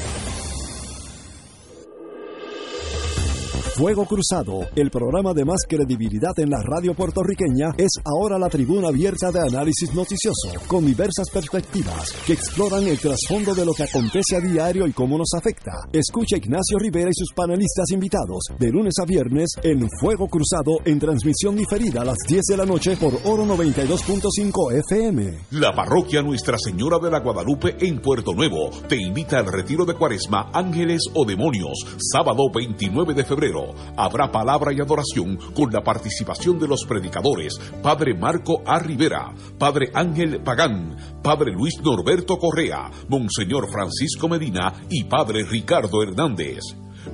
Fuego Cruzado, el programa de más credibilidad en la radio puertorriqueña, es ahora la tribuna abierta de análisis noticioso, con diversas perspectivas que exploran el trasfondo de lo que acontece a diario y cómo nos afecta. Escucha Ignacio Rivera y sus panelistas invitados de lunes a viernes en Fuego Cruzado en transmisión diferida a las 10 de la noche por Oro 92.5 FM. La parroquia Nuestra Señora de la Guadalupe en Puerto Nuevo te invita al retiro de Cuaresma Ángeles o Demonios, sábado 29 de febrero habrá palabra y adoración con la participación de los predicadores Padre Marco A. Rivera, Padre Ángel Pagán, Padre Luis Norberto Correa, Monseñor Francisco Medina y Padre Ricardo Hernández.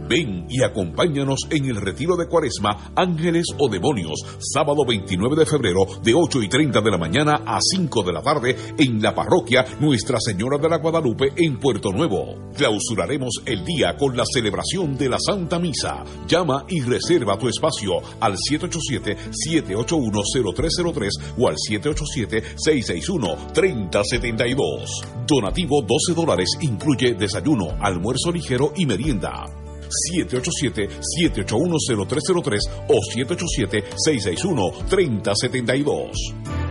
Ven y acompáñanos en el retiro de Cuaresma Ángeles o Demonios, sábado 29 de febrero de 8 y 30 de la mañana a 5 de la tarde en la parroquia Nuestra Señora de la Guadalupe en Puerto Nuevo. Clausuraremos el día con la celebración de la Santa Misa. Llama y reserva tu espacio al 787-781-0303 o al 787-661-3072. Donativo 12 dólares incluye desayuno, almuerzo ligero y merienda. 787-781-0303 o 787-661-3072.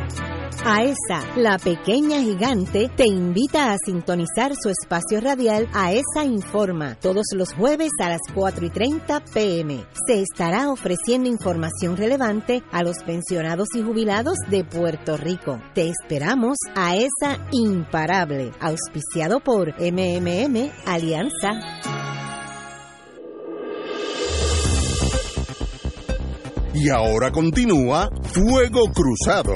AESA, la pequeña gigante, te invita a sintonizar su espacio radial AESA Informa todos los jueves a las 4 y 30 pm. Se estará ofreciendo información relevante a los pensionados y jubilados de Puerto Rico. Te esperamos AESA Imparable, auspiciado por MMM Alianza. Y ahora continúa Fuego Cruzado.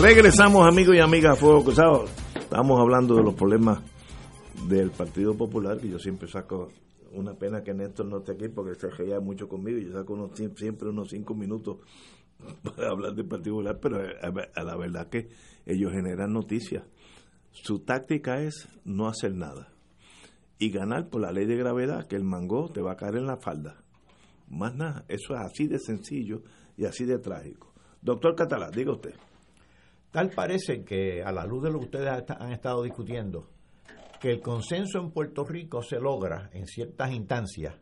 Regresamos amigos y amigas a Fuego Cruzado. Estamos hablando de los problemas del Partido Popular, que yo siempre saco una pena que Néstor no esté aquí porque se reía mucho conmigo y yo saco unos, siempre unos cinco minutos para hablar de particular, pero eh, la verdad que ellos generan noticias. Su táctica es no hacer nada y ganar por la ley de gravedad que el mango te va a caer en la falda. Más nada, eso es así de sencillo y así de trágico. Doctor Catalá, diga usted. Tal parece que a la luz de lo que ustedes han estado discutiendo, que el consenso en Puerto Rico se logra en ciertas instancias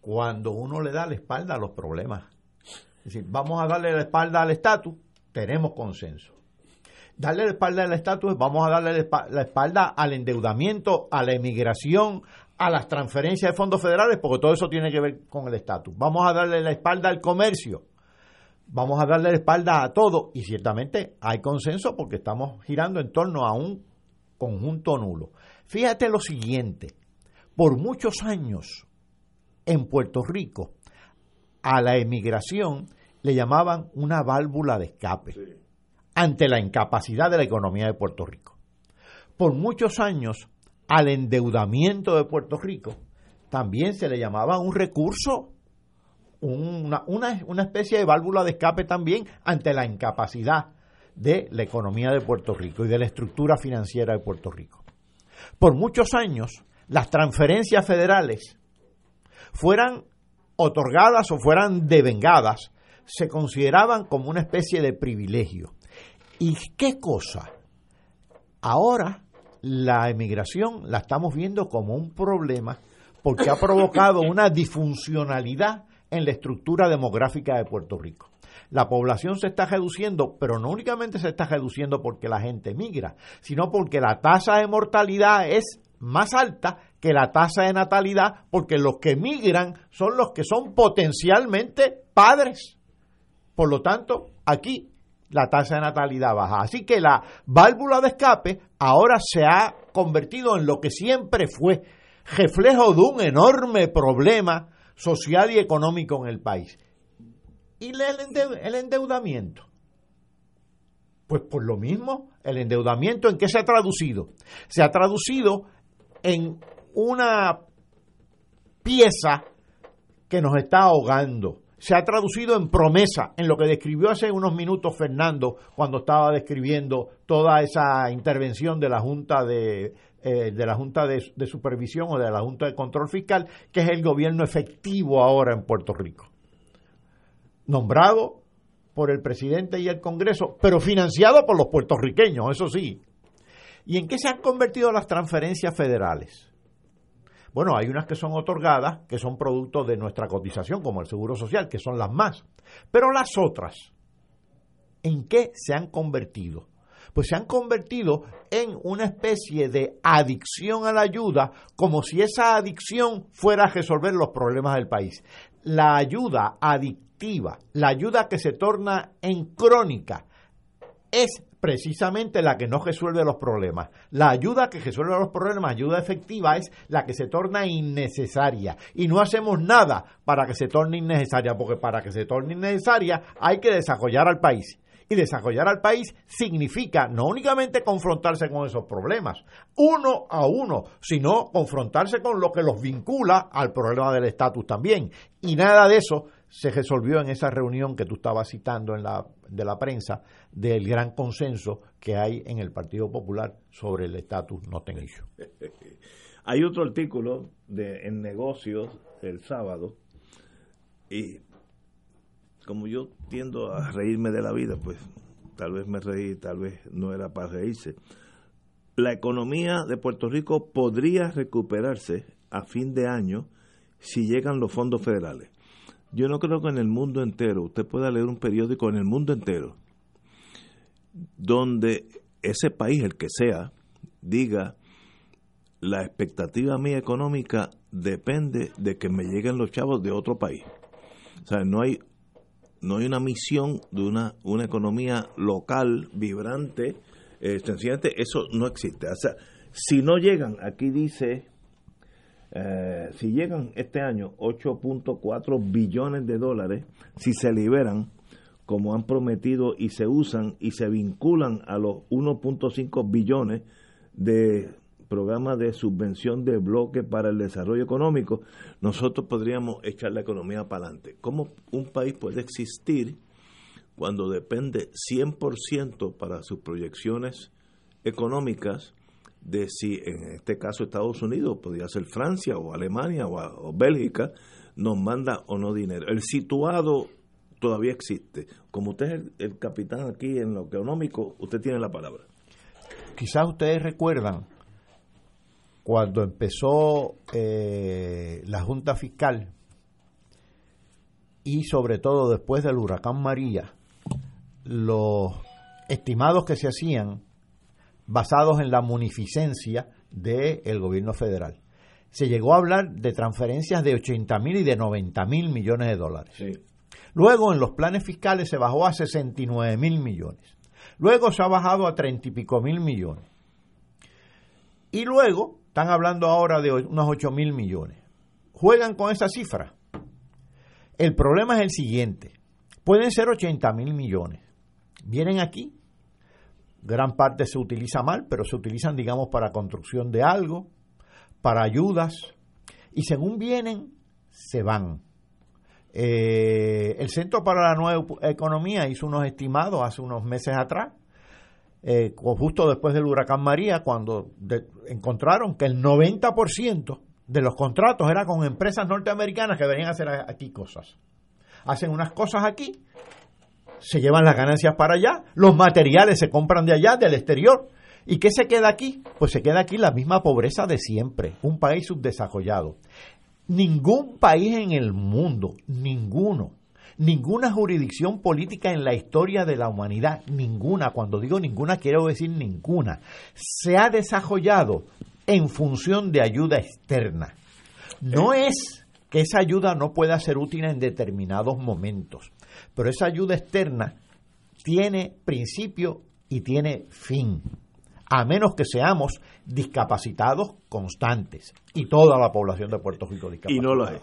cuando uno le da la espalda a los problemas. Es decir, vamos a darle la espalda al estatus, tenemos consenso. Darle la espalda al estatus, vamos a darle la espalda al endeudamiento, a la emigración, a las transferencias de fondos federales, porque todo eso tiene que ver con el estatus. Vamos a darle la espalda al comercio, vamos a darle la espalda a todo, y ciertamente hay consenso porque estamos girando en torno a un conjunto nulo. Fíjate lo siguiente, por muchos años en Puerto Rico a la emigración le llamaban una válvula de escape ante la incapacidad de la economía de Puerto Rico. Por muchos años al endeudamiento de Puerto Rico también se le llamaba un recurso una, una, una especie de válvula de escape también ante la incapacidad de la economía de Puerto Rico y de la estructura financiera de Puerto Rico. Por muchos años, las transferencias federales fueran otorgadas o fueran devengadas, se consideraban como una especie de privilegio. ¿Y qué cosa? Ahora la emigración la estamos viendo como un problema porque ha provocado una disfuncionalidad en la estructura demográfica de Puerto Rico. La población se está reduciendo, pero no únicamente se está reduciendo porque la gente migra, sino porque la tasa de mortalidad es más alta que la tasa de natalidad, porque los que migran son los que son potencialmente padres. Por lo tanto, aquí la tasa de natalidad baja. Así que la válvula de escape ahora se ha convertido en lo que siempre fue, reflejo de un enorme problema social y económico en el país. ¿Y el endeudamiento? Pues por lo mismo, el endeudamiento en qué se ha traducido? Se ha traducido en una pieza que nos está ahogando. Se ha traducido en promesa, en lo que describió hace unos minutos Fernando cuando estaba describiendo toda esa intervención de la Junta de, eh, de la Junta de, de Supervisión o de la Junta de Control Fiscal, que es el gobierno efectivo ahora en Puerto Rico. Nombrado por el presidente y el Congreso, pero financiado por los puertorriqueños, eso sí. ¿Y en qué se han convertido las transferencias federales? Bueno, hay unas que son otorgadas, que son producto de nuestra cotización, como el Seguro Social, que son las más. Pero las otras, ¿en qué se han convertido? Pues se han convertido en una especie de adicción a la ayuda, como si esa adicción fuera a resolver los problemas del país. La ayuda adictiva, la ayuda que se torna en crónica, es precisamente la que no resuelve los problemas. La ayuda que resuelve los problemas, ayuda efectiva, es la que se torna innecesaria. Y no hacemos nada para que se torne innecesaria, porque para que se torne innecesaria hay que desarrollar al país. Y desarrollar al país significa no únicamente confrontarse con esos problemas, uno a uno, sino confrontarse con lo que los vincula al problema del estatus también. Y nada de eso se resolvió en esa reunión que tú estabas citando en la, de la prensa del gran consenso que hay en el Partido Popular sobre el estatus no tengo. Hay otro artículo de, en negocios el sábado y como yo tiendo a reírme de la vida, pues tal vez me reí, tal vez no era para reírse. La economía de Puerto Rico podría recuperarse a fin de año si llegan los fondos federales. Yo no creo que en el mundo entero, usted pueda leer un periódico en el mundo entero, donde ese país, el que sea, diga, la expectativa mía económica depende de que me lleguen los chavos de otro país. O sea, no hay no hay una misión de una, una economía local, vibrante, eh, sencillamente eso no existe. O sea, si no llegan, aquí dice, eh, si llegan este año 8.4 billones de dólares, si se liberan, como han prometido, y se usan y se vinculan a los 1.5 billones de programa de subvención de bloque para el desarrollo económico, nosotros podríamos echar la economía para adelante. ¿Cómo un país puede existir cuando depende 100% para sus proyecciones económicas de si en este caso Estados Unidos, podría ser Francia o Alemania o, Bélgica, nos manda o no dinero? El situado todavía existe. Como usted es el, capitán aquí en lo económico, usted tiene la palabra. Quizás ustedes recuerdan cuando empezó eh, la Junta Fiscal y sobre todo después del huracán María, los estimados que se hacían basados en la munificencia del gobierno federal. Se llegó a hablar de transferencias de 80 mil y de 90 mil millones de dólares. Luego en los planes fiscales se bajó a 69 mil millones. Luego se ha bajado a 30 y pico mil millones. Y luego están hablando ahora de unos 8 mil millones. Juegan con esa cifra. El problema es el siguiente. Pueden ser 80 mil millones. Vienen aquí. Gran parte se utiliza mal, pero se utilizan, digamos, para construcción de algo, para ayudas. Y según vienen, se van. Eh, el Centro para la Nueva Economía hizo unos estimados hace unos meses atrás, eh, justo después del huracán María, cuando encontraron que el 90% de los contratos era con empresas norteamericanas que venían a hacer aquí cosas. Hacen unas cosas aquí, se llevan las ganancias para allá, los materiales se compran de allá, del exterior. ¿Y qué se queda aquí? Pues se queda aquí la misma pobreza de siempre, un país subdesarrollado. Ningún país en el mundo, ninguno, ninguna jurisdicción política en la historia de la humanidad, ninguna, cuando digo ninguna quiero decir ninguna, se ha desarrollado en función de ayuda externa. No es que esa ayuda no pueda ser útil en determinados momentos, pero esa ayuda externa tiene principio y tiene fin a menos que seamos discapacitados constantes y toda la población de Puerto Rico discapacitada. Y no lo es.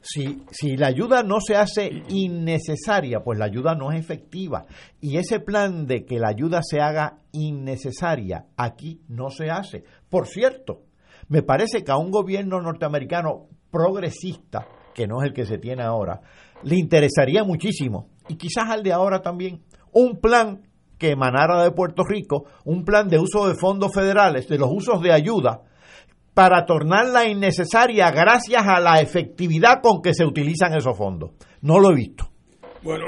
Si, si la ayuda no se hace innecesaria, pues la ayuda no es efectiva. Y ese plan de que la ayuda se haga innecesaria aquí no se hace. Por cierto, me parece que a un gobierno norteamericano progresista, que no es el que se tiene ahora, le interesaría muchísimo, y quizás al de ahora también, un plan que emanara de Puerto Rico un plan de uso de fondos federales, de los usos de ayuda, para tornarla innecesaria gracias a la efectividad con que se utilizan esos fondos. No lo he visto. Bueno,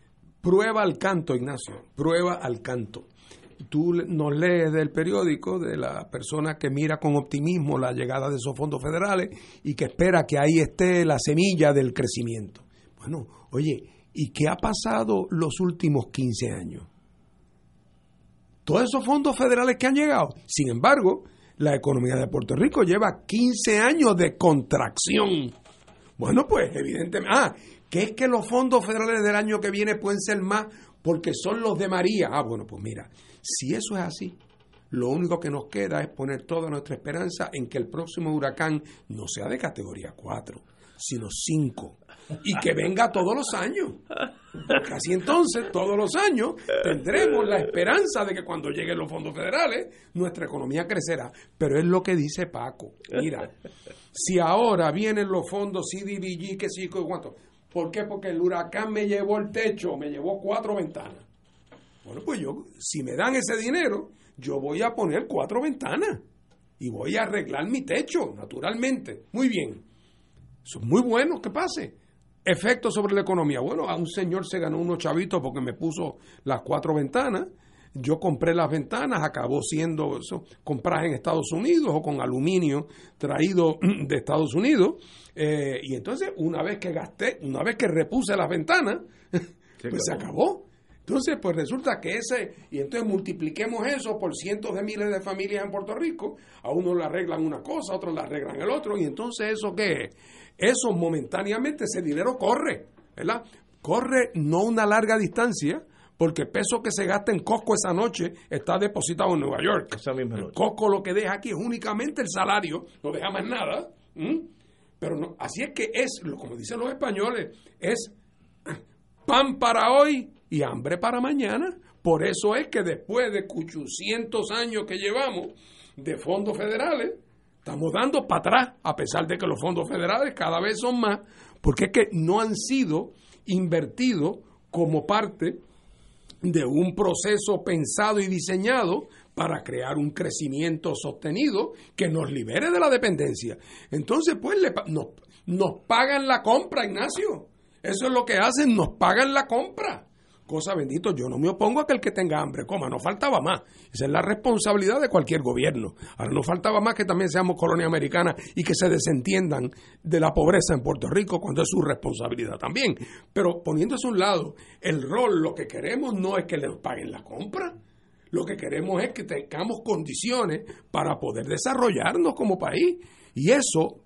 prueba al canto, Ignacio, prueba al canto. Tú nos lees del periódico de la persona que mira con optimismo la llegada de esos fondos federales y que espera que ahí esté la semilla del crecimiento. Bueno, oye, ¿y qué ha pasado los últimos 15 años? todos esos fondos federales que han llegado. Sin embargo, la economía de Puerto Rico lleva 15 años de contracción. Bueno, pues evidentemente, ah, que es que los fondos federales del año que viene pueden ser más porque son los de María. Ah, bueno, pues mira, si eso es así, lo único que nos queda es poner toda nuestra esperanza en que el próximo huracán no sea de categoría 4, sino 5 y que venga todos los años. Casi entonces, todos los años, tendremos la esperanza de que cuando lleguen los fondos federales, nuestra economía crecerá. Pero es lo que dice Paco. Mira, si ahora vienen los fondos CDBG, que sí, cuánto. ¿Por qué? Porque el huracán me llevó el techo, me llevó cuatro ventanas. Bueno, pues yo, si me dan ese dinero, yo voy a poner cuatro ventanas y voy a arreglar mi techo, naturalmente. Muy bien. Eso es muy bueno que pase. Efecto sobre la economía. Bueno, a un señor se ganó unos chavitos porque me puso las cuatro ventanas. Yo compré las ventanas, acabó siendo eso, compradas en Estados Unidos o con aluminio traído de Estados Unidos. Eh, y entonces, una vez que gasté, una vez que repuse las ventanas, pues se acabó. Entonces, pues resulta que ese, y entonces multipliquemos eso por cientos de miles de familias en Puerto Rico, a uno le arreglan una cosa, a otros le arreglan el otro, y entonces eso qué es? Eso momentáneamente, ese dinero corre, ¿verdad? Corre no una larga distancia, porque el peso que se gasta en Costco esa noche está depositado en Nueva York. Esa misma noche. Costco lo que deja aquí es únicamente el salario, no deja más nada. Pero no, así es que es, como dicen los españoles, es pan para hoy y hambre para mañana. Por eso es que después de 800 años que llevamos de fondos federales, Estamos dando para atrás, a pesar de que los fondos federales cada vez son más, porque es que no han sido invertidos como parte de un proceso pensado y diseñado para crear un crecimiento sostenido que nos libere de la dependencia. Entonces, pues, nos, nos pagan la compra, Ignacio. Eso es lo que hacen, nos pagan la compra. Cosa bendito, yo no me opongo a que el que tenga hambre coma, no faltaba más. Esa es la responsabilidad de cualquier gobierno. Ahora no faltaba más que también seamos colonia americana y que se desentiendan de la pobreza en Puerto Rico cuando es su responsabilidad también. Pero poniéndose a un lado, el rol, lo que queremos no es que les paguen la compra. Lo que queremos es que tengamos condiciones para poder desarrollarnos como país. Y eso,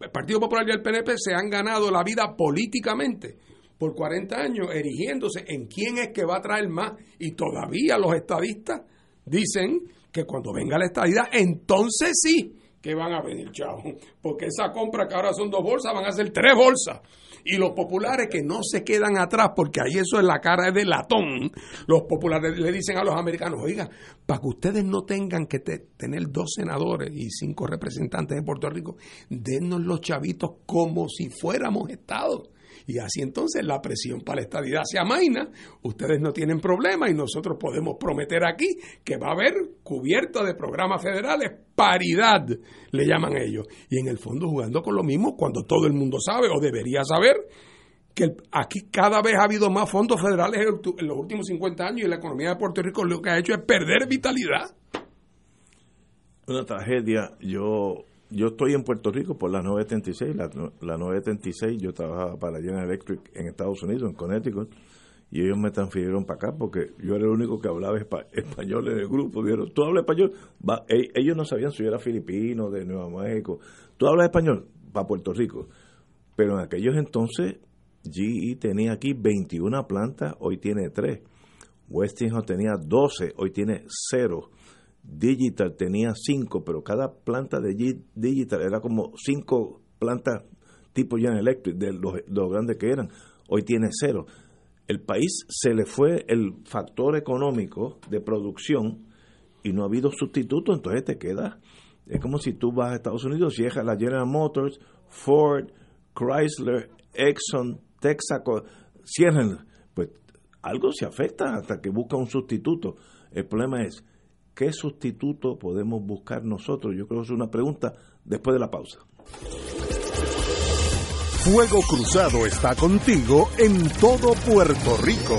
el Partido Popular y el PNP se han ganado la vida políticamente por 40 años erigiéndose en quién es que va a traer más. Y todavía los estadistas dicen que cuando venga la estadidad, entonces sí que van a venir, chao. Porque esa compra que ahora son dos bolsas, van a ser tres bolsas. Y los populares que no se quedan atrás, porque ahí eso es la cara de latón, los populares le dicen a los americanos, oiga, para que ustedes no tengan que tener dos senadores y cinco representantes de Puerto Rico, dennos los chavitos como si fuéramos estados Y así entonces la presión para la estadidad se amaina, ustedes no tienen problema y nosotros podemos prometer aquí que va a haber cubierta de programas federales, paridad le llaman ellos. Y en el fondo jugando con lo mismo cuando todo el mundo sabe o debería saber que aquí cada vez ha habido más fondos federales en los últimos 50 años y la economía de Puerto Rico lo que ha hecho es perder vitalidad. Una tragedia. Yo yo estoy en Puerto Rico por la 976. La, la 976 yo trabajaba para General Electric en Estados Unidos, en Connecticut, y ellos me transfirieron para acá porque yo era el único que hablaba español en el grupo. Dijeron, ¿tú hablas español? E, ellos no sabían si yo era filipino, de Nueva México. ¿Tú hablas español? Para Puerto Rico. Pero en aquellos entonces GE tenía aquí 21 plantas, hoy tiene 3. Westinghouse tenía 12, hoy tiene 0. Digital tenía 5, pero cada planta de Digital era como 5 plantas tipo General Electric, de los, grandes que eran. Hoy tiene 0. El país se le fue el factor económico de producción y no ha habido sustituto, entonces te queda. Es como si tú vas a Estados Unidos y dejas la General Motors, Ford, Chrysler, Exxon, Texaco, cierren, pues algo se afecta hasta que busca un sustituto. El problema es, ¿qué sustituto podemos buscar nosotros? Yo creo que es una pregunta después de la pausa. Fuego Cruzado está contigo en todo Puerto Rico.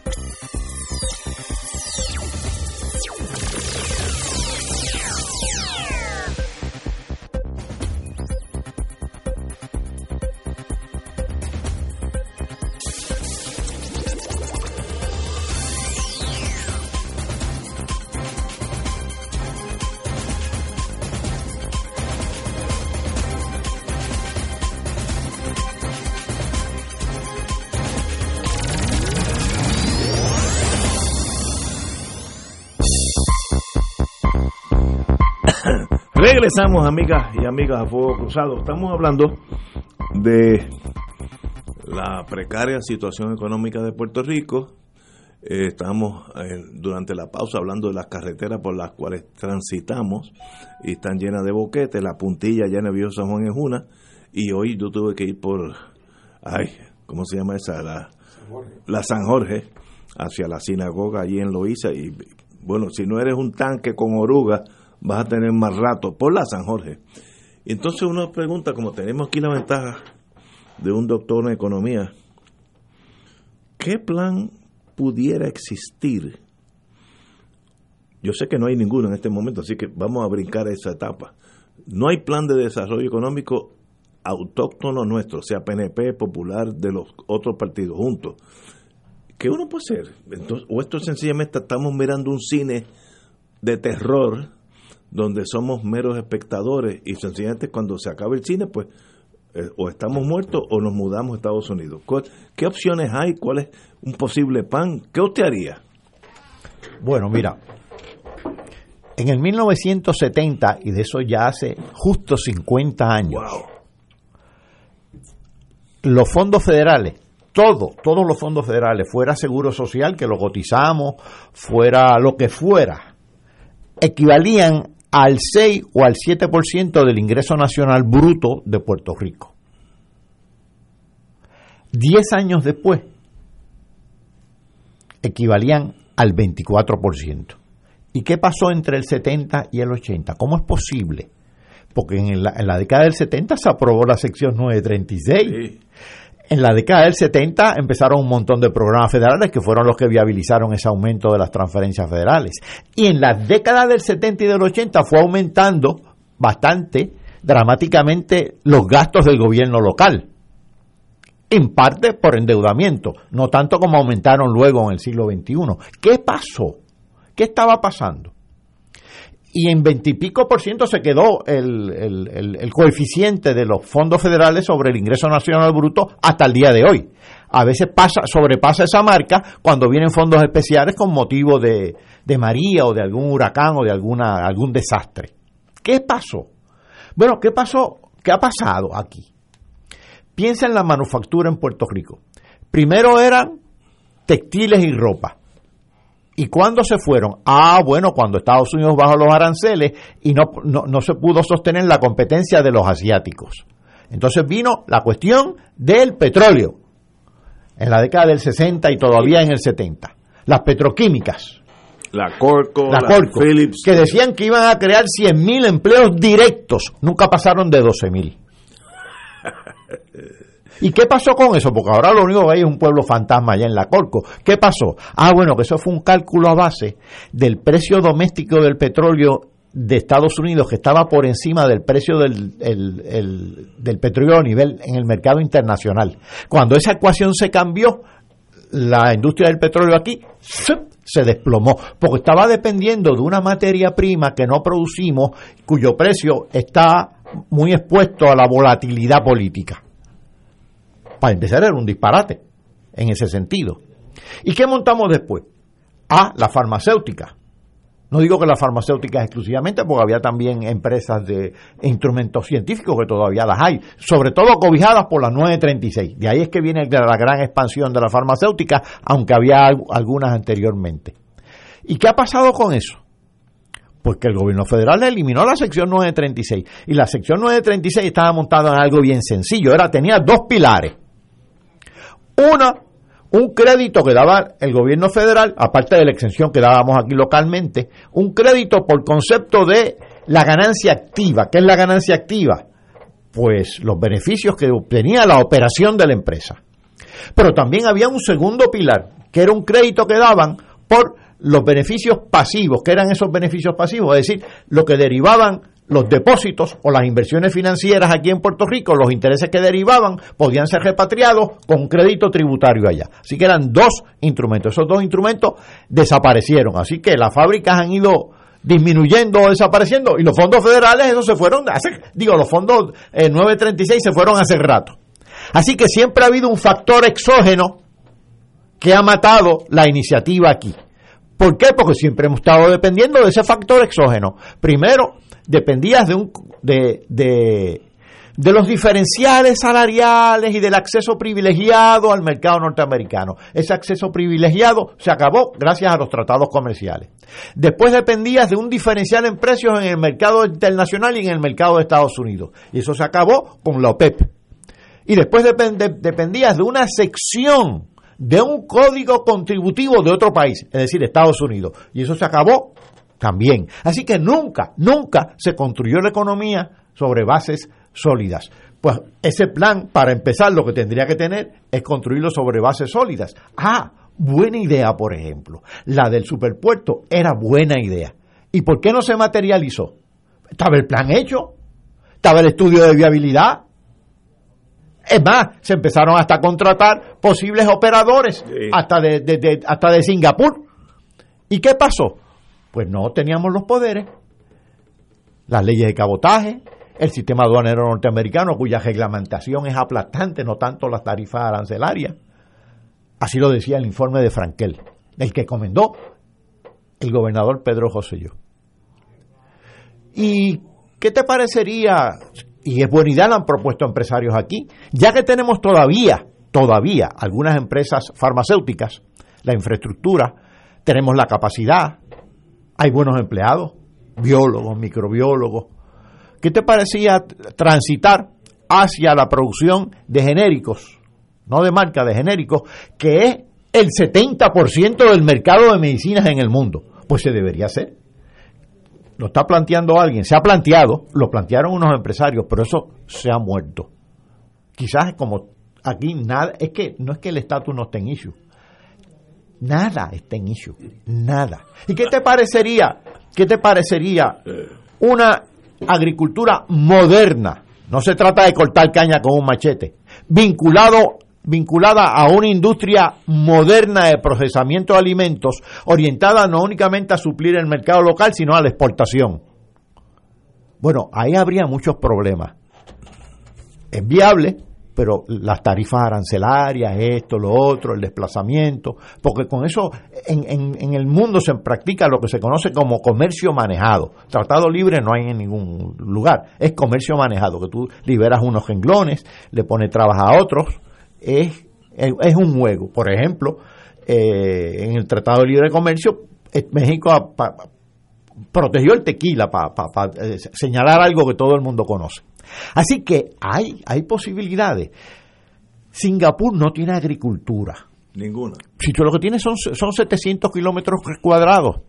Regresamos, amigas y amigas a Fuego Cruzado. Estamos hablando de la precaria situación económica de Puerto Rico. Eh, estamos eh, durante la pausa hablando de las carreteras por las cuales transitamos y están llenas de boquetes. La puntilla ya en San Juan es una. Y hoy yo tuve que ir por, ay, ¿cómo se llama esa? La, la San Jorge, hacia la sinagoga allí en Loíza. Y bueno, si no eres un tanque con oruga, vas a tener más rato por la San Jorge. Entonces uno pregunta, como tenemos aquí la ventaja de un doctor en economía, ¿qué plan pudiera existir? Yo sé que no hay ninguno en este momento, así que vamos a brincar esa etapa. No hay plan de desarrollo económico autóctono nuestro, sea PNP, Popular, de los otros partidos juntos. ¿Qué uno puede hacer? Entonces, o esto sencillamente estamos mirando un cine de terror donde somos meros espectadores y sencillamente cuando se acabe el cine, pues eh, o estamos muertos o nos mudamos a Estados Unidos. ¿Qué opciones hay? ¿Cuál es un posible pan? ¿Qué usted haría? Bueno, mira, en el 1970, y de eso ya hace justo 50 años, los fondos federales, todo, todos los fondos federales, fuera seguro social, que lo cotizamos, fuera lo que fuera, equivalían al 6 o al 7% del ingreso nacional bruto de Puerto Rico. Diez años después, equivalían al 24%. ¿Y qué pasó entre el 70 y el 80? ¿Cómo es posible? Porque en la, década del 70 se aprobó la sección 936. En la década del 70 empezaron un montón de programas federales que fueron los que viabilizaron ese aumento de las transferencias federales. Y en la década del 70 y del 80 fue aumentando bastante, dramáticamente, los gastos del gobierno local. En parte por endeudamiento, no tanto como aumentaron luego en el siglo XXI. ¿Qué pasó? ¿Qué estaba pasando? Y en veintipico por ciento se quedó el, coeficiente de los fondos federales sobre el ingreso nacional bruto hasta el día de hoy. A veces pasa, sobrepasa esa marca cuando vienen fondos especiales con motivo de, de María o de algún huracán o de alguna, algún desastre. ¿Qué pasó? Bueno, ¿qué pasó? ¿Qué ha pasado aquí? Piensa en la manufactura en Puerto Rico. Primero eran textiles y ropa. ¿Y cuándo se fueron? Ah, bueno, cuando Estados Unidos bajó los aranceles y no, no, se pudo sostener la competencia de los asiáticos. Entonces vino la cuestión del petróleo en la década del 60 y todavía en el 70. Las petroquímicas. La Corco, la, Philips. Que decían que iban a crear 100.000 empleos directos. Nunca pasaron de 12.000. ¿Y qué pasó con eso? Porque ahora lo único que hay es un pueblo fantasma allá en la Corco. ¿Qué pasó? Ah, bueno, que eso fue un cálculo a base del precio doméstico del petróleo de Estados Unidos que estaba por encima del precio del, del petróleo a nivel en el mercado internacional. Cuando esa ecuación se cambió, la industria del petróleo aquí se desplomó, porque estaba dependiendo de una materia prima que no producimos, cuyo precio está muy expuesto a la volatilidad política para empezar era un disparate en ese sentido. ¿Y qué montamos después? Ah, la farmacéutica. No digo que la farmacéutica exclusivamente, porque había también empresas de instrumentos científicos que todavía las hay, sobre todo cobijadas por las 936. De ahí es que viene la gran expansión de la farmacéutica, aunque había algunas anteriormente. ¿Y qué ha pasado con eso? Pues que el gobierno federal eliminó la sección 936. Y la sección 936 estaba montada en algo bien sencillo. Era, tenía dos pilares. Una, un crédito que daba el gobierno federal, aparte de la exención que dábamos aquí localmente, un crédito por concepto de la ganancia activa. ¿Qué es la ganancia activa? Pues los beneficios que obtenía la operación de la empresa. Pero también había un segundo pilar, que era un crédito que daban por los beneficios pasivos. ¿Qué eran esos beneficios pasivos? Es decir, lo que derivaban los depósitos o las inversiones financieras aquí en Puerto Rico, los intereses que derivaban, podían ser repatriados con crédito tributario allá. Así que eran dos instrumentos. Esos dos instrumentos desaparecieron. Así que las fábricas han ido disminuyendo o desapareciendo y los fondos federales, esos se fueron, hace, digo, los fondos 936 eh, se fueron hace rato. Así que siempre ha habido un factor exógeno que ha matado la iniciativa aquí. ¿Por qué? Porque siempre hemos estado dependiendo de ese factor exógeno. Primero, dependías de, un, de, de los diferenciales salariales y del acceso privilegiado al mercado norteamericano. Ese acceso privilegiado se acabó gracias a los tratados comerciales. Después dependías de un diferencial en precios en el mercado internacional y en el mercado de Estados Unidos. Y eso se acabó con la OPEP. Y después dependías de una sección de un código contributivo de otro país, es decir, Estados Unidos. Y eso se acabó también. Así que nunca, nunca se construyó la economía sobre bases sólidas. Pues ese plan, para empezar, lo que tendría que tener es construirlo sobre bases sólidas. Ah, buena idea, por ejemplo. La del superpuerto era buena idea. ¿Y por qué no se materializó? Estaba el plan hecho, estaba el estudio de viabilidad. Es más, se empezaron hasta a contratar posibles operadores, hasta, de, hasta de Singapur. ¿Y qué pasó? Pues no teníamos los poderes, las leyes de cabotaje, el sistema aduanero norteamericano, cuya reglamentación es aplastante, no tanto las tarifas arancelarias. Así lo decía el informe de Frankel, el que comendó el gobernador Pedro José ¿Y qué te parecería? Y es buena idea, lo han propuesto empresarios aquí, ya que tenemos todavía, todavía algunas empresas farmacéuticas, la infraestructura, tenemos la capacidad, hay buenos empleados, biólogos, microbiólogos, ¿Qué te parecía transitar hacia la producción de genéricos, no de marca, de genéricos, que es el 70% del mercado de medicinas en el mundo? Pues se debería hacer. Lo está planteando alguien, se ha planteado, lo plantearon unos empresarios, pero eso se ha muerto. Quizás como aquí nada, es que no es que el estatus no esté en issue. Nada está en issue, nada. ¿Y qué te parecería? ¿Qué te parecería una agricultura moderna. No se trata de cortar caña con un machete. Vinculado, vinculada a una industria moderna de procesamiento de alimentos, orientada no únicamente a suplir el mercado local, sino a la exportación. Bueno, ahí habría muchos problemas. Es viable, pero las tarifas arancelarias, esto, lo otro, el desplazamiento, porque con eso en, en, el mundo se practica lo que se conoce como comercio manejado. Tratado libre no hay en ningún lugar, es comercio manejado, que tú liberas unos renglones, le pones trabajo a otros, es, es, un juego. Por ejemplo, eh, en el Tratado Libre de Comercio, eh, México protegió el tequila para eh, señalar algo que todo el mundo conoce. Así que hay, hay posibilidades. Singapur no tiene agricultura. Ninguna. Si lo que tiene son, son 700 kilómetros cuadrados.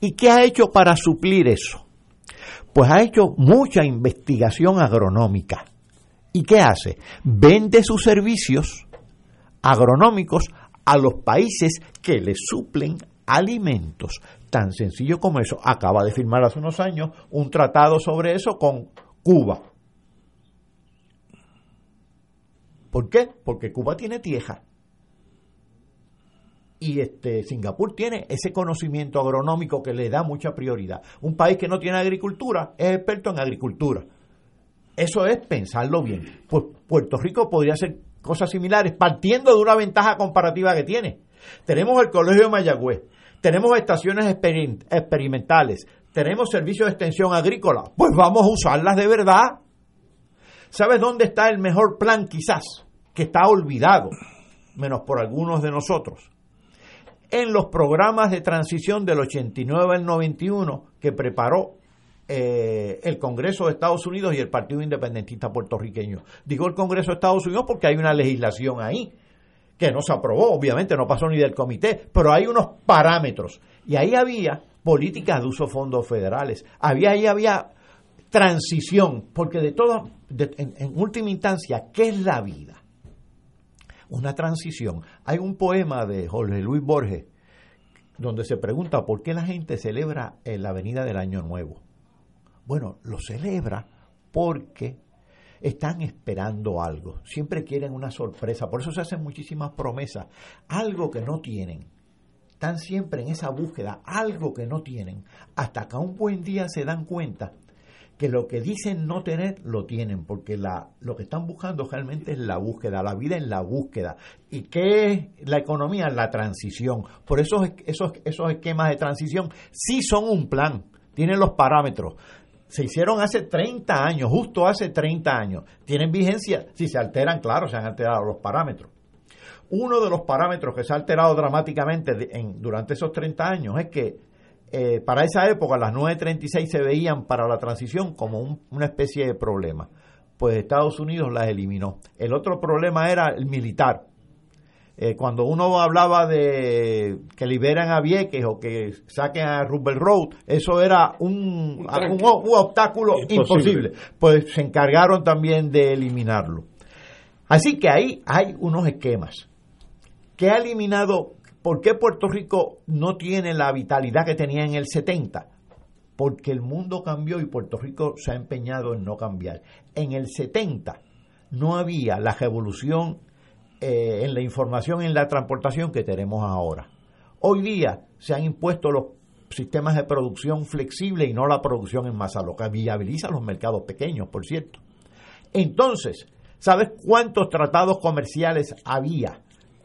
¿Y qué ha hecho para suplir eso? Pues ha hecho mucha investigación agronómica. ¿Y qué hace? Vende sus servicios agronómicos a los países que le suplen alimentos. Tan sencillo como eso. Acaba de firmar hace unos años un tratado sobre eso con Cuba. ¿Por qué? Porque Cuba tiene tierra. Y este Singapur tiene ese conocimiento agronómico que le da mucha prioridad. Un país que no tiene agricultura es experto en agricultura. Eso es pensarlo bien. Pues Puerto Rico podría hacer cosas similares partiendo de una ventaja comparativa que tiene. Tenemos el Colegio de Mayagüez, tenemos estaciones experimentales, tenemos servicios de extensión agrícola, pues vamos a usarlas de verdad. ¿Sabes dónde está el mejor plan quizás? Que está olvidado, menos por algunos de nosotros. En los programas de transición del 89 al 91 que preparó eh, el Congreso de Estados Unidos y el Partido Independentista puertorriqueño. Digo el Congreso de Estados Unidos porque hay una legislación ahí que no se aprobó, obviamente no pasó ni del comité, pero hay unos parámetros. Y ahí había políticas de uso de fondos federales. Había ahí había transición, porque de todo, en, última instancia, ¿qué es la vida? Una transición. Hay un poema de Jorge Luis Borges donde se pregunta por qué la gente celebra la Avenida del Año Nuevo. Bueno, lo celebra porque están esperando algo, siempre quieren una sorpresa, por eso se hacen muchísimas promesas, algo que no tienen están siempre en esa búsqueda, algo que no tienen, hasta que un buen día se dan cuenta que lo que dicen no tener, lo tienen, porque la, lo que están buscando realmente es la búsqueda, la vida en la búsqueda. ¿Y qué es la economía? La transición. Por eso esos, esos esquemas de transición sí son un plan, tienen los parámetros. se hicieron hace 30 años, justo hace 30 años. Tienen vigencia, si se alteran, claro, se han alterado los parámetros. Uno de los parámetros que se ha alterado dramáticamente durante esos 30 años es que eh, para esa época las 936 se veían para la transición como una especie de problema. Pues Estados Unidos las eliminó. El otro problema era el militar. Eh, cuando uno hablaba de que liberan a Vieques o que saquen a Rubel Road, eso era un, un, obstáculo imposible. Pues se encargaron también de eliminarlo. Así que ahí hay unos esquemas. Que ha eliminado? ¿Por qué Puerto Rico no tiene la vitalidad que tenía en el 70? Porque el mundo cambió y Puerto Rico se ha empeñado en no cambiar. En el 70 no había la revolución eh, en la información en la transportación que tenemos ahora. Hoy día se han impuesto los sistemas de producción flexible y no la producción en masa, lo que viabiliza los mercados pequeños, por cierto. Entonces, ¿sabes cuántos tratados comerciales había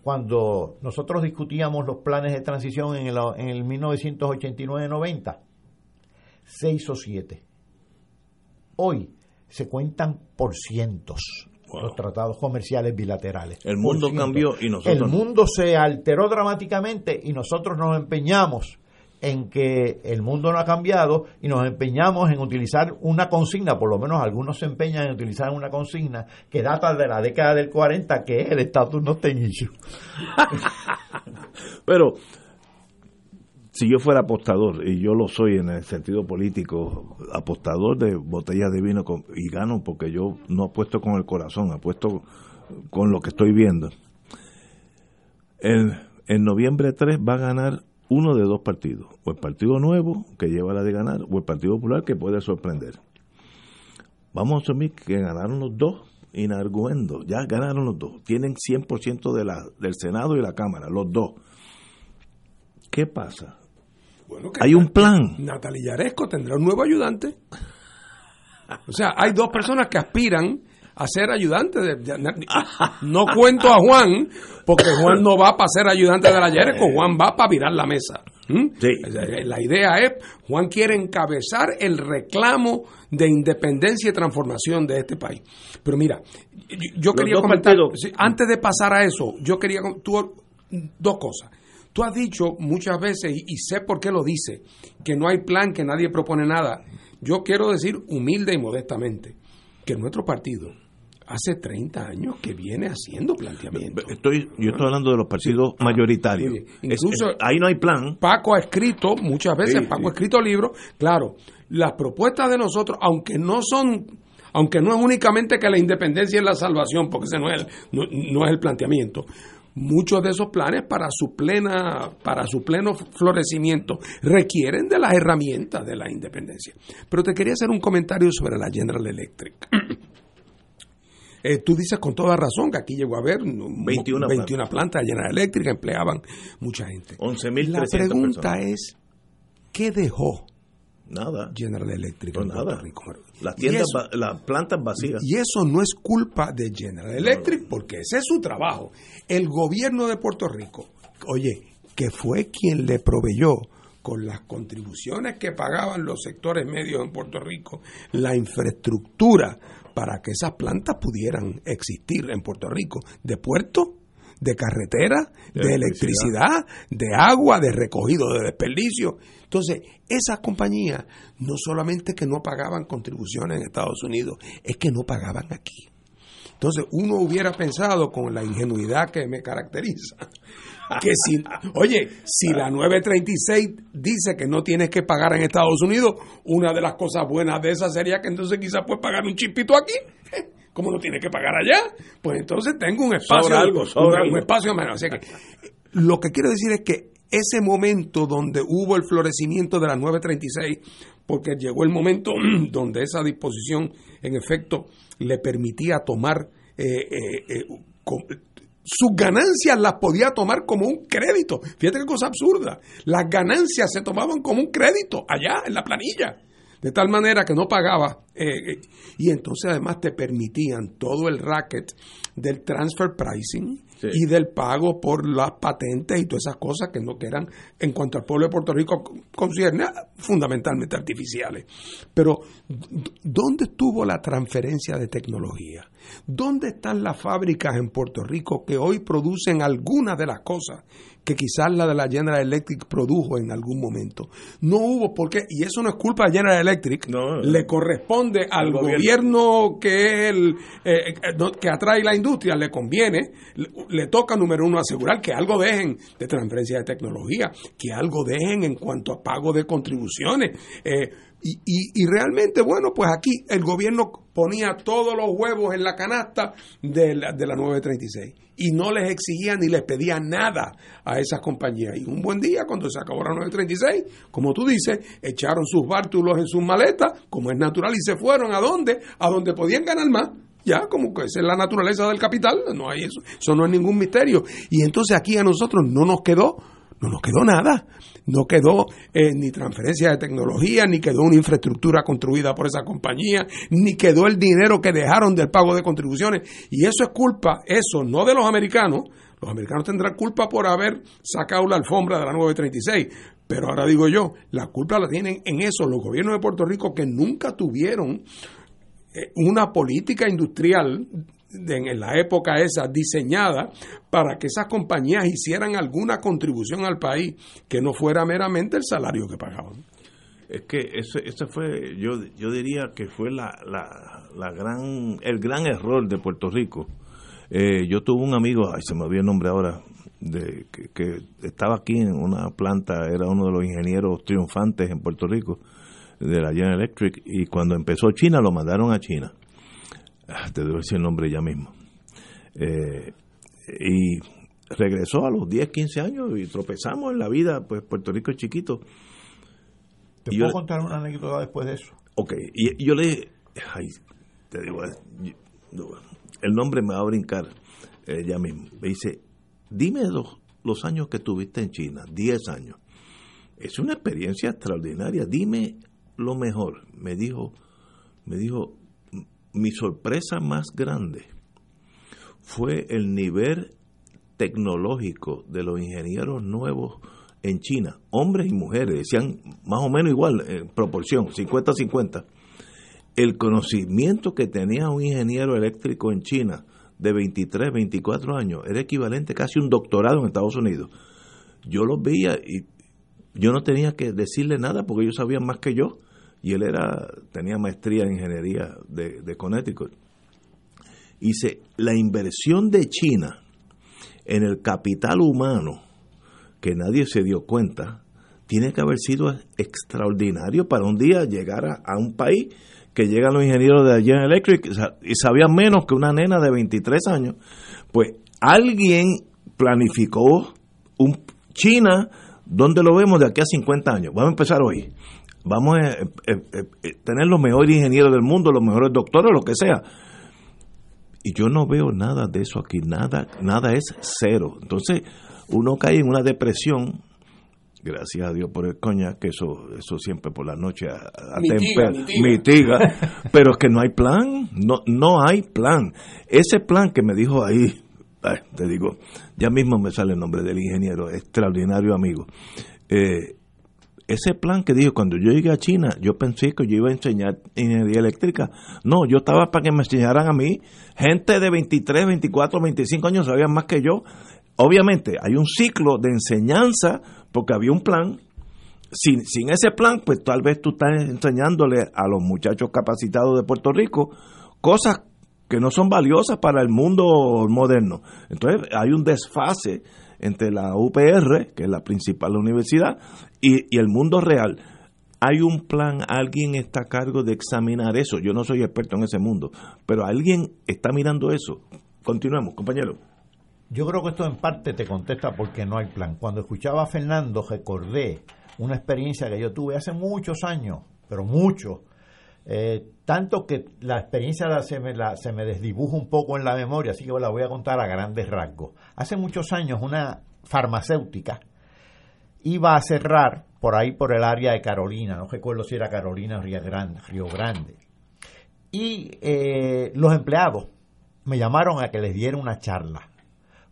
cuando nosotros discutíamos los planes de transición en el, en el 1989-90? Seis o siete. Hoy se cuentan por cientos los tratados comerciales bilaterales. El mundo cambió y nosotros. El mundo se alteró dramáticamente y nosotros nos empeñamos en que el mundo no ha cambiado y nos empeñamos en utilizar una consigna, por lo menos algunos se empeñan en utilizar una consigna que data de la década del 40, que es el estatus no issue. Pero si yo fuera apostador, y yo lo soy en el sentido político, apostador de botellas de vino y gano porque yo no apuesto con el corazón, apuesto con lo que estoy viendo. En, en noviembre 3 va a ganar uno de dos partidos, o el Partido Nuevo, que lleva la de ganar, o el Partido Popular, que puede sorprender. Vamos a asumir que ganaron los dos, inarguendo, ya ganaron los dos, tienen 100% de la, del Senado y la Cámara, los dos. ¿Qué pasa? hay un plan. Natalia Yaresco tendrá un nuevo ayudante. O sea, hay dos personas que aspiran a ser ayudantes. De, no cuento a Juan, porque Juan no va para ser ayudante de la Yaresco, Juan va para virar la mesa. ¿Mm? La idea es, Juan quiere encabezar el reclamo de independencia y transformación de este país. Pero mira, yo, quería comentar, antes de pasar a eso, yo quería tú, dos cosas. Tú has dicho muchas veces, y, sé por qué lo dice, que no hay plan, que nadie propone nada. Yo quiero decir humilde y modestamente que nuestro partido hace 30 años que viene haciendo planteamientos. Estoy, yo estoy hablando de los partidos mayoritarios. incluso ahí no hay plan. Paco ha escrito muchas veces, Paco ha escrito libros. Claro, las propuestas de nosotros, aunque no son aunque no es únicamente que la independencia es la salvación, porque ese no es no es el planteamiento, muchos de esos planes para su plena para su pleno florecimiento requieren de las herramientas de la independencia. Pero te quería hacer un comentario sobre la General Electric. Eh, tú dices con toda razón que aquí llegó a haber 21, 21 plantas. de General Electric, empleaban mucha gente. 11.300 La pregunta es, ¿qué dejó Nada. General Electric en nada. Las tiendas, las plantas vacías. Y eso no es culpa de General Electric, porque ese es su trabajo. El gobierno de Puerto Rico, oye, que fue quien le proveyó con las contribuciones que pagaban los sectores medios en Puerto Rico, la infraestructura para que esas plantas pudieran existir en Puerto Rico, de puerto, de carretera, de, electricidad, de agua, de recogido de desperdicio. Entonces, esas compañías no solamente que no pagaban contribuciones en Estados Unidos, es que no pagaban aquí. Entonces, uno hubiera pensado con la ingenuidad que me caracteriza, que si, oye, si la 936 dice que no tienes que pagar en Estados Unidos, una de las cosas buenas de esa sería que entonces quizás puedes pagar un chipito aquí como no tiene que pagar allá, pues entonces tengo un espacio, algo, un, espacio menos. que lo que quiero decir es que ese momento donde hubo el florecimiento de la 936, porque llegó el momento donde esa disposición en efecto le permitía tomar eh, eh, eh, sus ganancias las podía tomar como un crédito. Fíjate qué cosa absurda. Las ganancias se tomaban como un crédito allá en la planilla de tal manera que no pagaba eh, eh, y entonces además te permitían todo el racket del transfer pricing y del pago por las patentes y todas esas cosas que no que eran en cuanto al pueblo de Puerto Rico concierne fundamentalmente artificiales. Pero ¿dónde estuvo la transferencia de tecnología? ¿Dónde están las fábricas en Puerto Rico que hoy producen algunas de las cosas que quizás la de la General Electric produjo en algún momento. No hubo por qué, y eso no es culpa de General Electric, le corresponde al gobierno, que el eh, eh, que atrae la industria, le conviene, le, toca número uno asegurar que algo dejen de transferencia de tecnología, que algo dejen en cuanto a pago de contribuciones. Eh, y, y, realmente, bueno, pues aquí el gobierno ponía todos los huevos en la canasta de la, de la 936 y no les exigía ni les pedía nada a esas compañías. Y un buen día, cuando se acabó la 936, como tú dices, echaron sus bártulos en sus maletas, como es natural, y se fueron a dónde? A donde podían ganar más. Ya, como que esa es la naturaleza del capital, no hay eso, eso no es ningún misterio. Y entonces aquí a nosotros no nos quedó no nos quedó nada. No quedó eh, ni transferencia de tecnología, ni quedó una infraestructura construida por esa compañía, ni quedó el dinero que dejaron del pago de contribuciones. Y eso es culpa, eso no de los americanos. Los americanos tendrán culpa por haber sacado la alfombra de la 936. Pero ahora digo yo, la culpa la tienen en eso los gobiernos de Puerto Rico que nunca tuvieron eh, una política industrial en la época esa diseñada para que esas compañías hicieran alguna contribución al país que no fuera meramente el salario que pagaban. Es que ese, ese fue, yo, yo diría que fue la, la, gran, el gran error de Puerto Rico. Eh, yo tuve un amigo, ay, se me olvidó el nombre ahora, de, que, estaba aquí en una planta, era uno de los ingenieros triunfantes en Puerto Rico, de la General Electric, y cuando empezó China lo mandaron a China Ah, te doy ese nombre ya mismo. Eh, y regresó a los 10, 15 años y tropezamos en la vida, pues Puerto Rico es chiquito. ¿Te puedo contar una anécdota después de eso? Ok, y, yo le ay, te digo, el nombre me va a brincar eh, ya mismo. Me dice, dime los, los años que tuviste en China, 10 años. Es una experiencia extraordinaria, dime lo mejor. Me dijo, me dijo, mi sorpresa más grande fue el nivel tecnológico de los ingenieros nuevos en China, hombres y mujeres, decían más o menos igual, en proporción, 50-50. El conocimiento que tenía un ingeniero eléctrico en China de 23, 24 años era equivalente casi a un doctorado en Estados Unidos. Yo los veía y yo no tenía que decirle nada porque ellos sabían más que yo y él era tenía maestría en ingeniería de, de Connecticut. Dice, la inversión de China en el capital humano, que nadie se dio cuenta, tiene que haber sido extraordinario para un día llegar a, un país que llegan los ingenieros de General Electric y sabían menos que una nena de 23 años. Pues alguien planificó un China, donde lo vemos de aquí a 50 años. Vamos a empezar hoy vamos a eh, eh, eh, tener los mejores ingenieros del mundo, los mejores doctores, lo que sea. Y yo no veo nada de eso aquí, nada, nada es cero. Entonces, uno cae en una depresión, gracias a Dios por el coña, que eso, eso siempre por la noche a, mitiga, pero es que no hay plan, no, no hay plan. Ese plan que me dijo ahí, te digo, ya mismo me sale el nombre del ingeniero, extraordinario amigo. Eh, ese plan que dijo, cuando yo llegué a China, yo pensé que yo iba a enseñar ingeniería eléctrica. No, yo estaba para que me enseñaran a mí. Gente de 23, 24, 25 años sabían más que yo. Obviamente, hay un ciclo de enseñanza porque había un plan. Sin, sin ese plan, pues tal vez tú estás enseñándole a los muchachos capacitados de Puerto Rico cosas que no son valiosas para el mundo moderno. Entonces, hay un desfase entre la UPR, que es la principal universidad, y, el mundo real. Hay un plan, alguien está a cargo de examinar eso. Yo no soy experto en ese mundo, pero alguien está mirando eso. Continuemos, compañero. Yo creo que esto en parte te contesta porque no hay plan. Cuando escuchaba a Fernando recordé una experiencia que yo tuve hace muchos años, pero muchos, eh, tanto que la experiencia se me, la, se me desdibuja un poco en la memoria, así que la voy a contar a grandes rasgos. Hace muchos años una farmacéutica iba a cerrar por ahí por el área de Carolina, no recuerdo si era Carolina o Río Grande, Río Grande. Y eh, los empleados me llamaron a que les diera una charla,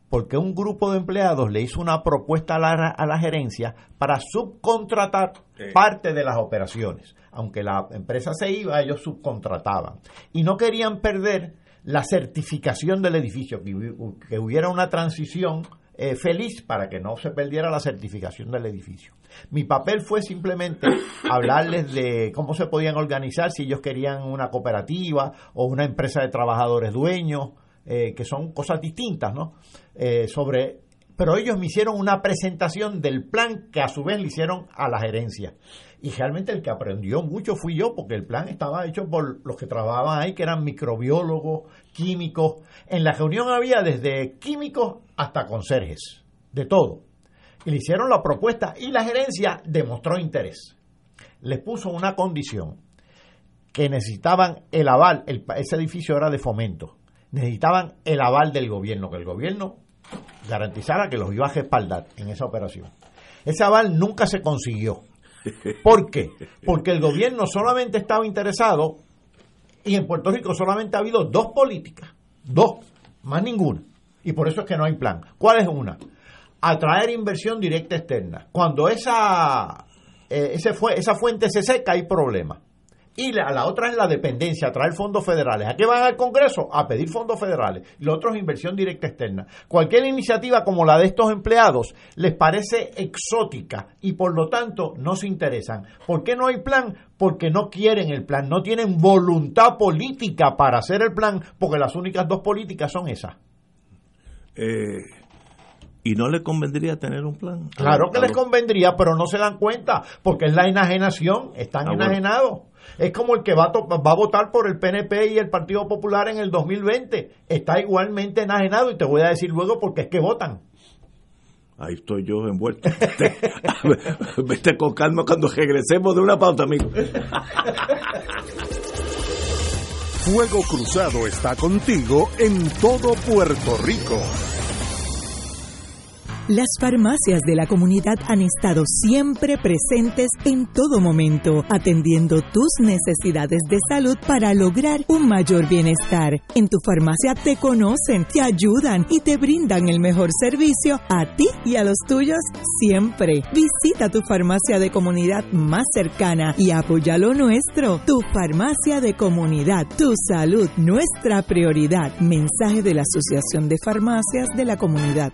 porque un grupo de empleados le hizo una propuesta a la, a la gerencia para subcontratar parte de las operaciones. Aunque la empresa se iba, ellos subcontrataban. Y no querían perder la certificación del edificio, que, hubiera una transición eh, feliz para que no se perdiera la certificación del edificio. Mi papel fue simplemente hablarles de cómo se podían organizar, si ellos querían una cooperativa o una empresa de trabajadores dueños, eh, que son cosas distintas, ¿no? Eh, sobre, pero ellos me hicieron una presentación del plan que a su vez le hicieron a la gerencia. Y realmente el que aprendió mucho fui yo, porque el plan estaba hecho por los que trabajaban ahí, que eran microbiólogos, químicos. En la reunión había desde químicos hasta conserjes, de todo. Y le hicieron la propuesta y la gerencia demostró interés. Les puso una condición, que necesitaban el aval, ese edificio era de fomento, necesitaban el aval del gobierno, que el gobierno garantizara que los iba a respaldar en esa operación. Ese aval nunca se consiguió. ¿Por qué? Porque el gobierno solamente estaba interesado y en Puerto Rico solamente ha habido dos políticas, dos, más ninguna. Y por eso es que no hay plan. ¿Cuál es una? Atraer inversión directa externa. Cuando esa, eh, ese fue, esa fuente se seca hay problemas. Y la, la, otra es la dependencia, traer fondos federales. ¿A qué van al Congreso? A pedir fondos federales. Lo otro es inversión directa externa. Cualquier iniciativa como la de estos empleados les parece exótica y por lo tanto no se interesan. ¿Por qué no hay plan? Porque no quieren el plan, no tienen voluntad política para hacer el plan, porque las únicas dos políticas son esas. Eh, ¿Y no les convendría tener un plan? Claro que les convendría, pero no se dan cuenta, porque es la enajenación, están ah, enajenados. Bueno. Es como el que va a, va a votar por el PNP y el Partido Popular en el 2020. Está igualmente enajenado y te voy a decir luego porque es que votan. Ahí estoy yo envuelto. Vete con calma cuando regresemos de una pauta, amigo. Fuego Cruzado está contigo en todo Puerto Rico. Las farmacias de la comunidad han estado siempre presentes en todo momento, atendiendo tus necesidades de salud para lograr un mayor bienestar. En tu farmacia te conocen, te ayudan y te brindan el mejor servicio a ti y a los tuyos siempre. Visita tu farmacia de comunidad más cercana y apoya lo nuestro. Tu farmacia de comunidad, tu salud, nuestra prioridad. Mensaje de la Asociación de Farmacias de la Comunidad.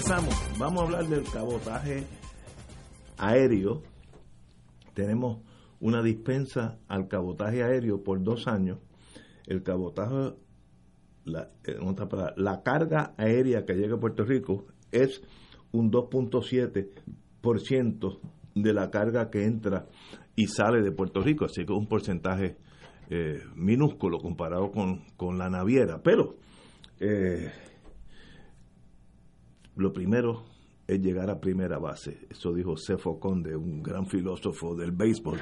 Regresamos. Vamos a hablar del cabotaje aéreo. Tenemos una dispensa al cabotaje aéreo por dos años. El cabotaje, la, la carga aérea que llega a Puerto Rico es un 2.7% de la carga que entra y sale de Puerto Rico, así que es un porcentaje eh, minúsculo comparado con, con la naviera. Pero eh, lo primero es llegar a primera base. Eso dijo Cefo Conde, un gran filósofo del béisbol.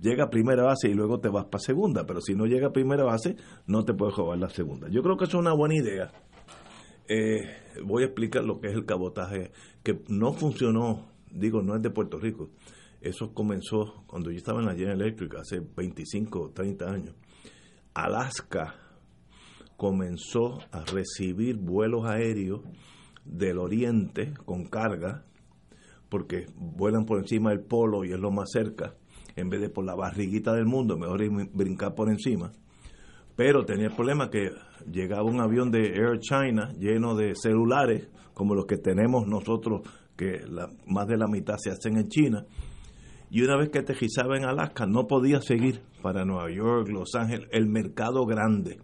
Llega a primera base y luego te vas para segunda, pero si no llega a primera base, no te puedes jugar la segunda. Yo creo que eso es una buena idea. Eh, voy a explicar lo que es el cabotaje, que no funcionó, digo, no es de Puerto Rico. Eso comenzó cuando yo estaba en la General Electric hace 25 o 30 años. Alaska comenzó a recibir vuelos aéreos del oriente con carga, porque vuelan por encima del polo y es lo más cerca, en vez de por la barriguita del mundo, mejor brincar por encima. Pero tenía el problema que llegaba un avión de Air China lleno de celulares, como los que tenemos nosotros, que más de la mitad se hacen en China, y una vez que aterrizaba en Alaska no podía seguir para Nueva York, Los Ángeles, el mercado grande.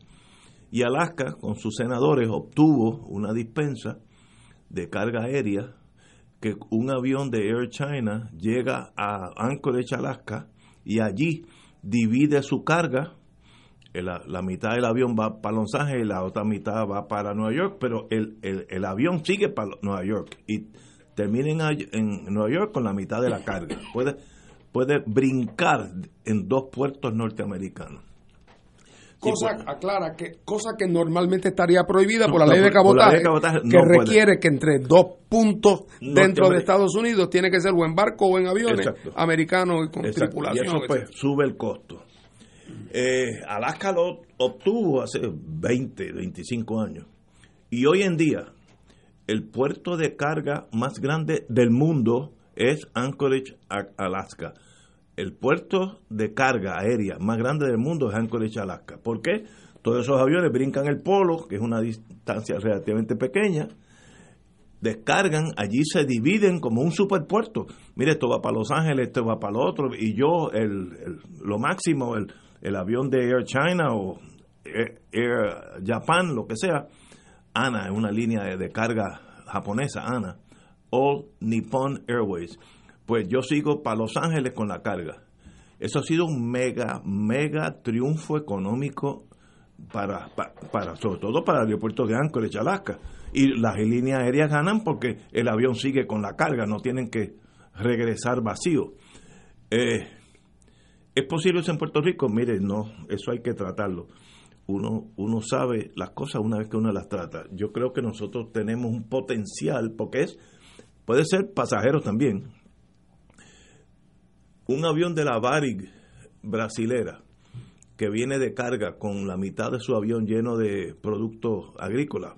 Y Alaska, con sus senadores, obtuvo una dispensa de carga aérea que un avión de Air China llega a Anchorage, Alaska, y allí divide su carga. La, la mitad del avión va para Los Ángeles y la otra mitad va para Nueva York, pero el, el, el avión sigue para Nueva York y termina en, en, Nueva York con la mitad de la carga. Puede, puede brincar en dos puertos norteamericanos. Cosa, aclara que cosa que normalmente estaría prohibida por la ley de cabotaje, que requiere que entre dos puntos dentro de Estados Unidos tiene que ser o en barco o en aviones americanos y con tripulación. Y eso pues sube el costo. Eh, Alaska lo obtuvo hace 20, 25 años. Y hoy en día, el puerto de carga más grande del mundo es Anchorage, Alaska el puerto de carga aérea más grande del mundo es Anchorage, Alaska. ¿Por qué? Todos esos aviones brincan el polo, que es una distancia relativamente pequeña, descargan, allí se dividen como un superpuerto. Mire, esto va para Los Ángeles, esto va para lo otro, y yo, el, lo máximo, el, el, avión de Air China o Air, Japan, lo que sea, ANA, es una línea de, de carga japonesa, ANA, All Nippon Airways pues yo sigo para Los Ángeles con la carga. Eso ha sido un mega, mega triunfo económico para, para, sobre todo para el aeropuerto de Anchorage, Alaska. Y las líneas aéreas ganan porque el avión sigue con la carga, no tienen que regresar vacío. Eh, ¿Es posible eso en Puerto Rico? Mire, no, eso hay que tratarlo. Uno, uno sabe las cosas una vez que uno las trata. Yo creo que nosotros tenemos un potencial, porque es, puede ser pasajeros también, un avión de la Varig brasilera que viene de carga con la mitad de su avión lleno de productos agrícolas,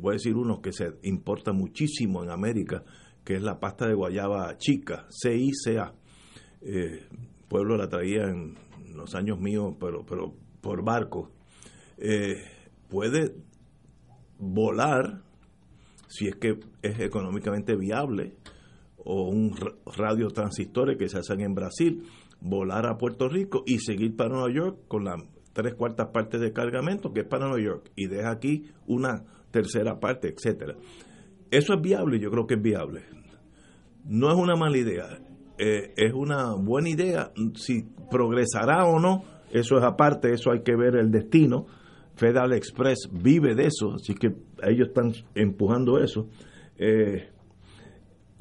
voy a decir uno que se importa muchísimo en América, que es la pasta de guayaba chica, CICA. Eh, pueblo la traía en los años míos, pero, pero por barco. Eh, puede volar si es que es económicamente viable o un radio transistores que se hacen en Brasil, volar a Puerto Rico y seguir para Nueva York con las tres cuartas partes de cargamento que es para Nueva York y deja aquí una tercera parte, etcétera. Eso es viable, yo creo que es viable. No es una mala idea, eh, es una buena idea. Si progresará o no, eso es aparte, eso hay que ver el destino. Federal Express vive de eso, así que ellos están empujando eso. Eh,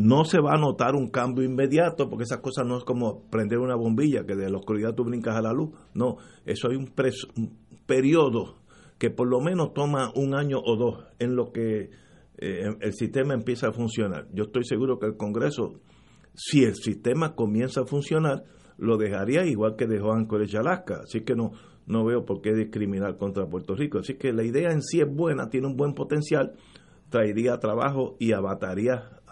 no se va a notar un cambio inmediato, porque esas cosas no es como prender una bombilla, que de la oscuridad tú brincas a la luz. No, eso hay un, periodo que por lo menos toma un año o dos en lo que eh, el sistema empieza a funcionar. Yo estoy seguro que el Congreso, si el sistema comienza a funcionar, lo dejaría igual que dejó Anchorage Alaska. Así que no, no veo por qué discriminar contra Puerto Rico. Así que la idea en sí es buena, tiene un buen potencial, traería trabajo y abataría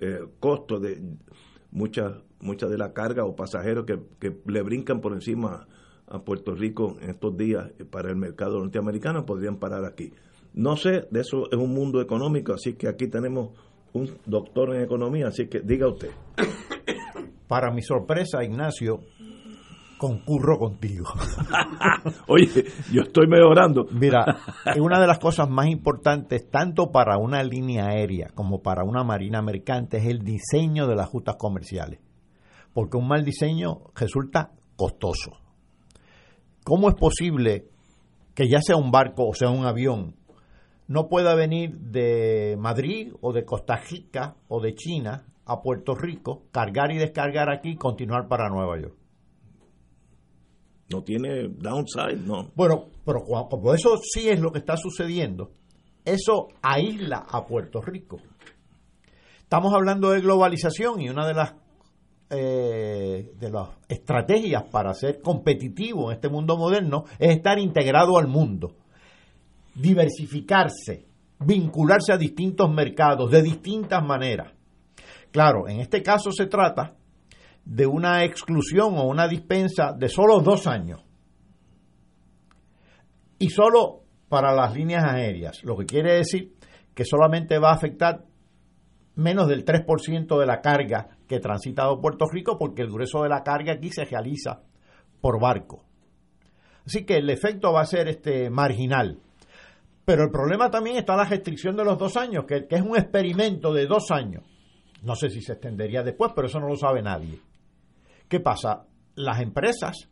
eh, costos de muchas mucha de la carga o pasajeros que, que le brincan por encima a Puerto Rico en estos días para el mercado norteamericano podrían parar aquí. No sé, de eso es un mundo económico, así que aquí tenemos un doctor en economía, así que diga usted. Para mi sorpresa, Ignacio, concurro contigo. Oye, yo estoy mejorando. Mira, una de las cosas más importantes, tanto para una línea aérea como para una marina mercante, es el diseño de las rutas comerciales. Porque un mal diseño resulta costoso. ¿Cómo es posible que ya sea un barco o sea un avión, no pueda venir de Madrid o de Costa Rica o de China a Puerto Rico, cargar y descargar aquí y continuar para Nueva York? No tiene downside, no. Bueno, pero como eso sí es lo que está sucediendo, eso aísla a Puerto Rico. Estamos hablando de globalización y una de las eh, de las estrategias para ser competitivo en este mundo moderno es estar integrado al mundo, diversificarse, vincularse a distintos mercados de distintas maneras. Claro, en este caso se trata de una exclusión o una dispensa de solo dos años. Y solo para las líneas aéreas, lo que quiere decir que solamente va a afectar menos del 3% de la carga que transita a Puerto Rico porque el grueso de la carga aquí se realiza por barco. Así que el efecto va a ser este marginal. Pero el problema también está la restricción de los dos años, que, que es un experimento de dos años. No sé si se extendería después, pero eso no lo sabe nadie. ¿Qué pasa? Las empresas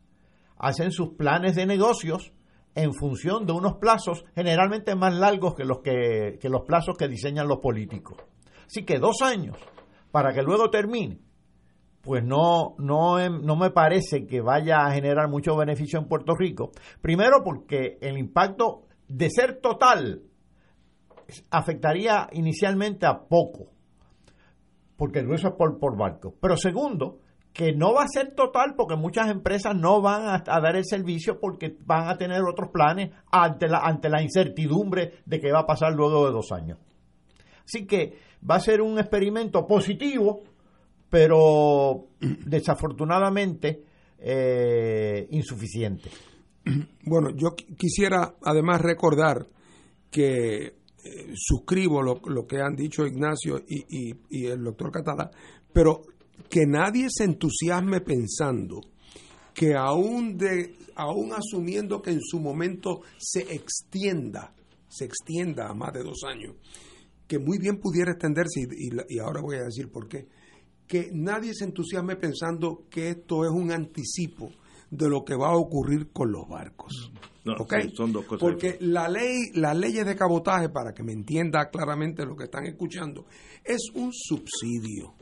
hacen sus planes de negocios en función de unos plazos generalmente más largos que los, que, los plazos que diseñan los políticos. Así que dos años para que luego termine, pues no, no, no me parece que vaya a generar mucho beneficio en Puerto Rico. Primero porque el impacto de ser total afectaría inicialmente a poco, porque el grueso es por, por barco. Pero segundo, que no va a ser total porque muchas empresas no van a, dar el servicio porque van a tener otros planes ante la, ante la incertidumbre de qué va a pasar luego de dos años. Así que va a ser un experimento positivo, pero desafortunadamente eh, insuficiente. Bueno, yo quisiera además recordar que eh, suscribo lo, que han dicho Ignacio y, y el doctor Catala, pero que nadie se entusiasme pensando que aún, de, aún asumiendo que en su momento se extienda, se extienda a más de dos años, que muy bien pudiera extenderse, y, ahora voy a decir por qué, que nadie se entusiasme pensando que esto es un anticipo de lo que va a ocurrir con los barcos. son dos cosas. Porque la ley, las leyes de cabotaje, para que me entienda claramente lo que están escuchando, es un subsidio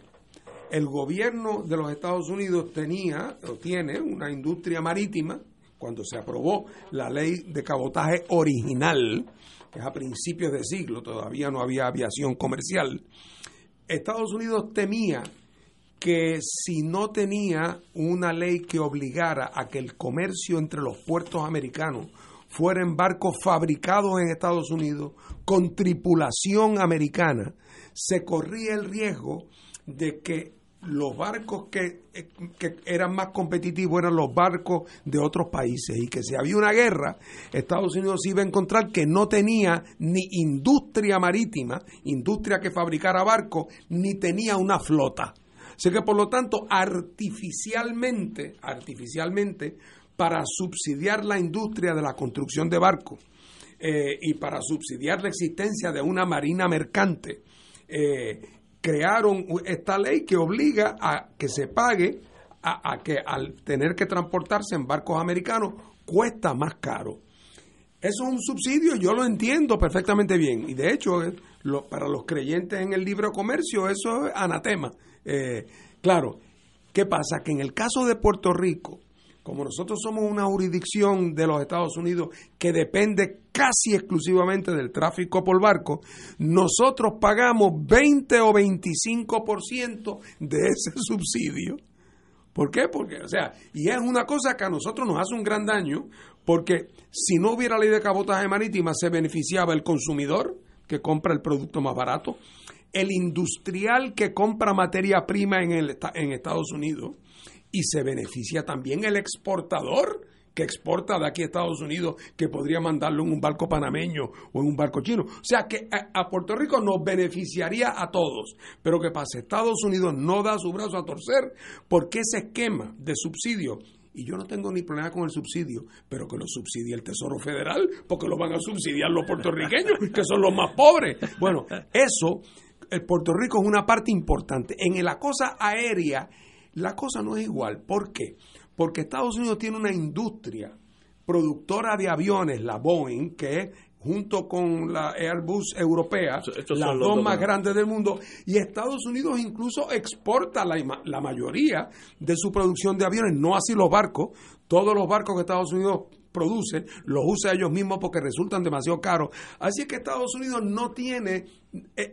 el gobierno de los Estados Unidos tenía o tiene una industria marítima cuando se aprobó la ley de cabotaje original, que es a principios de siglo, todavía no había aviación comercial. Estados Unidos temía que si no tenía una ley que obligara a que el comercio entre los puertos americanos fuera en barcos fabricados en Estados Unidos con tripulación americana, se corría el riesgo de que los barcos que, que, eran más competitivos eran los barcos de otros países y que si había una guerra, Estados Unidos iba a encontrar que no tenía ni industria marítima, industria que fabricara barcos, ni tenía una flota. Así que por lo tanto, artificialmente, artificialmente, para subsidiar la industria de la construcción de barcos eh, y para subsidiar la existencia de una marina mercante, eh, crearon esta ley que obliga a que se pague a, que al tener que transportarse en barcos americanos cuesta más caro. Eso es un subsidio, yo lo entiendo perfectamente bien. Y de hecho, eh, lo, para los creyentes en el libre comercio, eso es anatema. Eh, claro, ¿qué pasa? Que en el caso de Puerto Rico, como nosotros somos una jurisdicción de los Estados Unidos que depende casi exclusivamente del tráfico por barco, nosotros pagamos 20 o 25% de ese subsidio. ¿Por qué? Porque, o sea, y es una cosa que a nosotros nos hace un gran daño, porque si no hubiera ley de cabotaje marítima, se beneficiaba el consumidor que compra el producto más barato, el industrial que compra materia prima en, el, en Estados Unidos, y se beneficia también el exportador que exporta de aquí a Estados Unidos, que podría mandarlo en un barco panameño o en un barco chino. O sea que a, Puerto Rico nos beneficiaría a todos. Pero ¿qué pasa? Estados Unidos no da su brazo a torcer porque ese esquema de subsidio y yo no tengo ni problema con el subsidio, pero que lo subsidie el Tesoro Federal, porque lo van a subsidiar los puertorriqueños, que son los más pobres. Bueno, eso, el Puerto Rico es una parte importante. En la cosa aérea, la cosa no es igual. ¿Por qué? Porque Estados Unidos tiene una industria productora de aviones, la Boeing, que junto con la Airbus europea, las dos más grandes del mundo, y Estados Unidos incluso exporta la, la, mayoría de su producción de aviones, no así los barcos, todos los barcos que Estados Unidos produce, los usa ellos mismos porque resultan demasiado caros. Así que Estados Unidos no tiene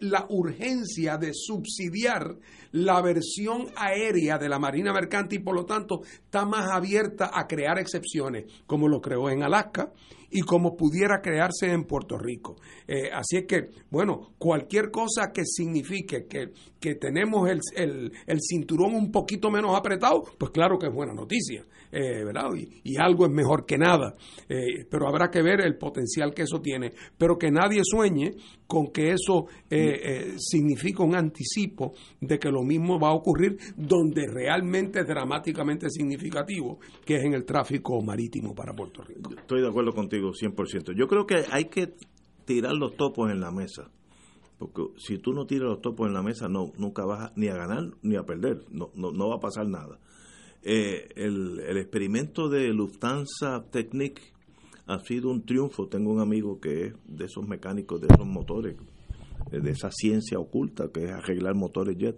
la urgencia de subsidiar la versión aérea de la Marina Mercante y por lo tanto está más abierta a crear excepciones, como lo creó en Alaska y como pudiera crearse en Puerto Rico. Eh, así es que, bueno, cualquier cosa que signifique que, que tenemos el, el, cinturón un poquito menos apretado, pues claro que es buena noticia, eh, ¿verdad? Y, algo es mejor que nada, eh, pero habrá que ver el potencial que eso tiene, pero que nadie sueñe con que eso significa un anticipo de que lo mismo va a ocurrir donde realmente es dramáticamente significativo, que es en el tráfico marítimo para Puerto Rico. Estoy de acuerdo contigo 100%. Yo creo que hay que tirar los topos en la mesa. Porque si tú no tiras los topos en la mesa, no nunca vas ni a ganar ni a perder. No, no, va a pasar nada. Eh, el, experimento de Lufthansa Technique ha sido un triunfo. Tengo un amigo que es de esos mecánicos de esos motores, eh, de esa ciencia oculta que es arreglar motores jet.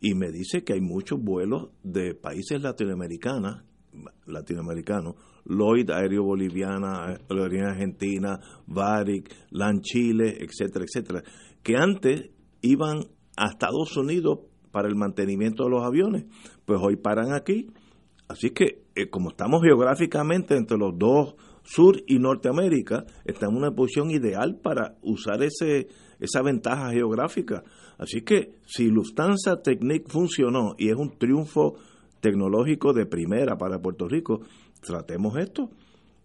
Y me dice que hay muchos vuelos de países latinoamericanos, latinoamericanos Lloyd Aéreo Boliviana, Aerolínea Argentina, Varic, LAN Chile, etcétera, etcétera, que antes iban a Estados Unidos para el mantenimiento de los aviones, pues hoy paran aquí. Así que, eh, como estamos geográficamente entre los dos, Sur y Norteamérica, estamos en una posición ideal para usar ese, esa ventaja geográfica. Así que, si Lufthansa Technique funcionó y es un triunfo tecnológico de primera para Puerto Rico, tratemos esto.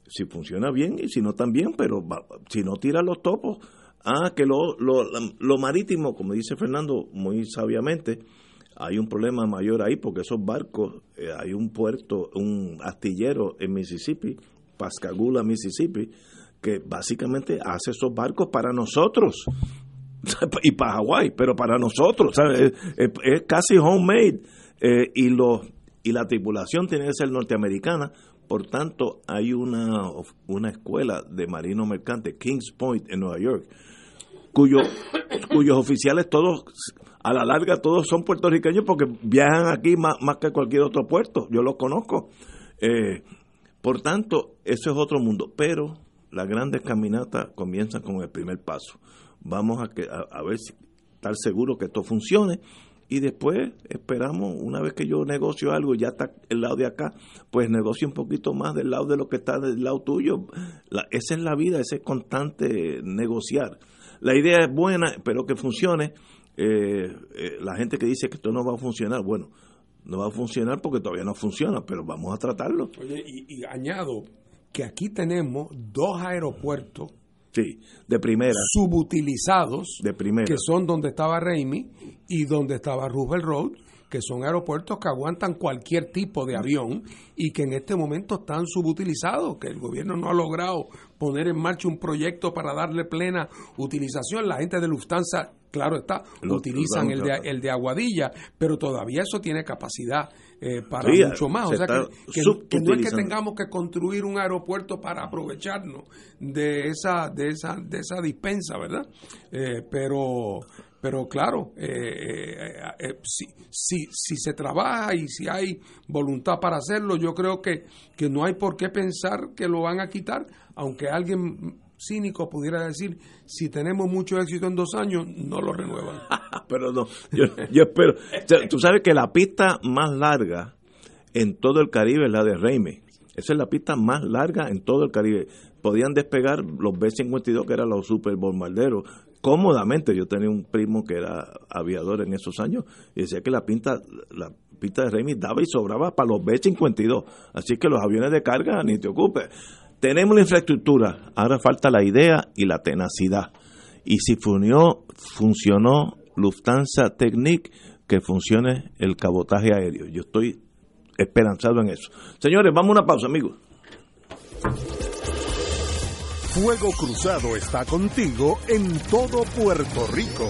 Si funciona bien y si no también, pero si no tira los topos, ah, que lo, lo, lo marítimo, como dice Fernando muy sabiamente, hay un problema mayor ahí porque esos barcos, eh, hay un puerto, un astillero en Mississippi, Pascagoula, Mississippi, que básicamente hace esos barcos para nosotros y para Hawái, pero para nosotros, Es, casi homemade eh, y los y la tripulación tiene que ser norteamericana por tanto, hay una, una escuela de marino mercante, Kings Point, en Nueva York, cuyo, cuyos oficiales todos, a la larga, todos son puertorriqueños porque viajan aquí más, más que cualquier otro puerto. Yo los conozco. Eh, por tanto, eso es otro mundo. Pero las grandes caminatas comienzan con el primer paso. Vamos a, que, a ver si estar seguro que esto funcione y después esperamos, una vez que yo negocio algo, ya está el lado de acá, pues negocio un poquito más del lado de lo que está del lado tuyo. esa es la vida, ese constante negociar. La idea es buena, pero que funcione. Eh, eh, la gente que dice que esto no va a funcionar, bueno, no va a funcionar porque todavía no funciona, pero vamos a tratarlo. Oye, y añado que aquí tenemos dos aeropuertos Sí, de primera. Subutilizados. De primera. Que son donde estaba Raimi y donde estaba Roosevelt Road, que son aeropuertos que aguantan cualquier tipo de avión y que en este momento están subutilizados, que el gobierno no ha logrado poner en marcha un proyecto para darle plena utilización. La gente de Lufthansa, claro está, Lo- utilizan el de, el de Aguadilla, pero todavía eso tiene capacidad eh, para Sí, mucho más. O se sea que, que- que no es que tengamos que construir un aeropuerto para aprovecharnos de esa, de esa, de esa dispensa, ¿verdad? Eh, pero pero claro, eh, eh, eh, si, si, si se trabaja y si hay voluntad para hacerlo, yo creo que, que no hay por qué pensar que lo van a quitar, aunque alguien cínico pudiera decir, si tenemos mucho éxito en dos años, no lo renuevan. pero no, yo, yo espero. Tú sabes que la pista más larga en todo el Caribe es la de Reime. Esa es la pista más larga en todo el Caribe. Podían despegar los B-52, que eran los super bombarderos, cómodamente. Yo tenía un primo que era aviador en esos años y decía que la pista, la pista de Reime daba y sobraba para los B-52. Así que los aviones de carga, ni te ocupes. Tenemos la infraestructura, ahora falta la idea y la tenacidad. Y si funcionó, funcionó Lufthansa Technic, que funcione el cabotaje aéreo. Yo estoy esperanzado en eso. Señores, vamos a una pausa, amigos. Fuego Cruzado está contigo en todo Puerto Rico.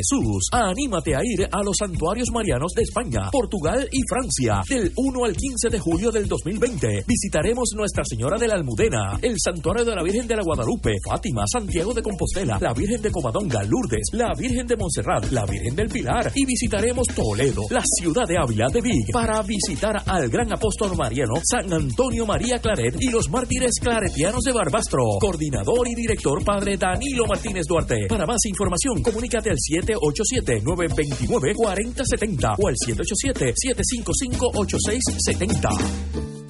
Jesús, anímate a ir a los santuarios marianos de España, Portugal y Francia del 1 al 15 de julio del 2020. Visitaremos Nuestra Señora de la Almudena, el Santuario de la Virgen de la Guadalupe, Fátima, Santiago de Compostela, la Virgen de Covadonga, Lourdes, la Virgen de Montserrat, la Virgen del Pilar y visitaremos Toledo, la ciudad de Ávila de Vig, para visitar al gran apóstol mariano San Antonio María Claret y los mártires claretianos de Barbastro. Coordinador y director Padre Danilo Martínez Duarte. Para más información, comunícate al 787-929-4070 o al 787-755-8670.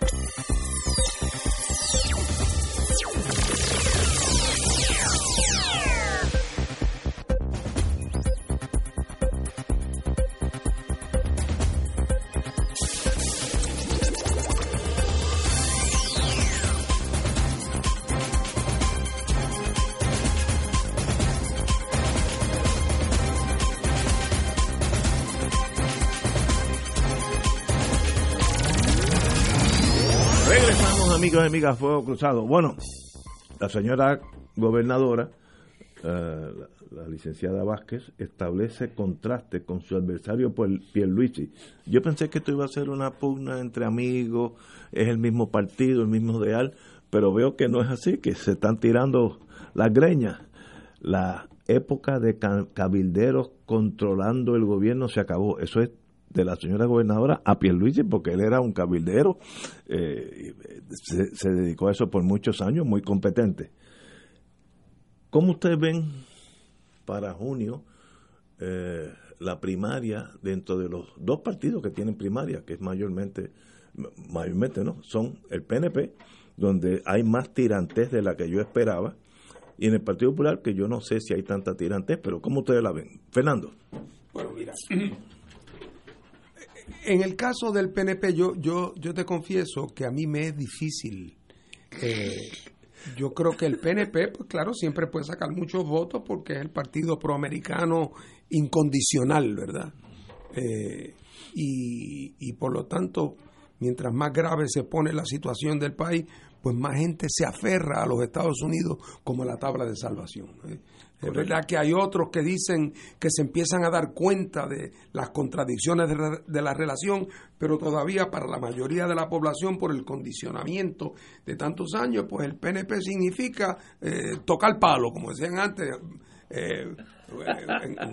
Amigos y amigas, Fuego Cruzado. Bueno, la señora gobernadora, eh, la, licenciada Vázquez, establece contraste con su adversario Pier- Pierluisi. Yo pensé que esto iba a ser una pugna entre amigos, es el mismo partido, el mismo ideal, pero veo que no es así, que se están tirando las greñas. La época de ca- cabilderos controlando el gobierno se acabó. Eso es de la señora gobernadora a Pierluisi porque él era un cabildero, eh, se, dedicó a eso por muchos años, muy competente. ¿Cómo ustedes ven para junio eh, la primaria dentro de los dos partidos que tienen primaria, que es mayormente, mayormente no, son el PNP, donde hay más tirantes de la que yo esperaba, y en el Partido Popular, que yo no sé si hay tanta tirantez, pero ¿cómo ustedes la ven? Fernando. Bueno, mira, en el caso del PNP, yo, yo, yo te confieso que a mí me es difícil. Eh, yo creo que el PNP, pues claro, siempre puede sacar muchos votos porque es el partido proamericano incondicional, ¿verdad? Eh, y, y por lo tanto, mientras más grave se pone la situación del país, pues más gente se aferra a los Estados Unidos como la tabla de salvación. ¿Eh? Es verdad que hay otros que dicen que se empiezan a dar cuenta de las contradicciones de, la relación, pero todavía para la mayoría de la población, por el condicionamiento de tantos años, pues el PNP significa eh, tocar palo, como decían antes. Eh,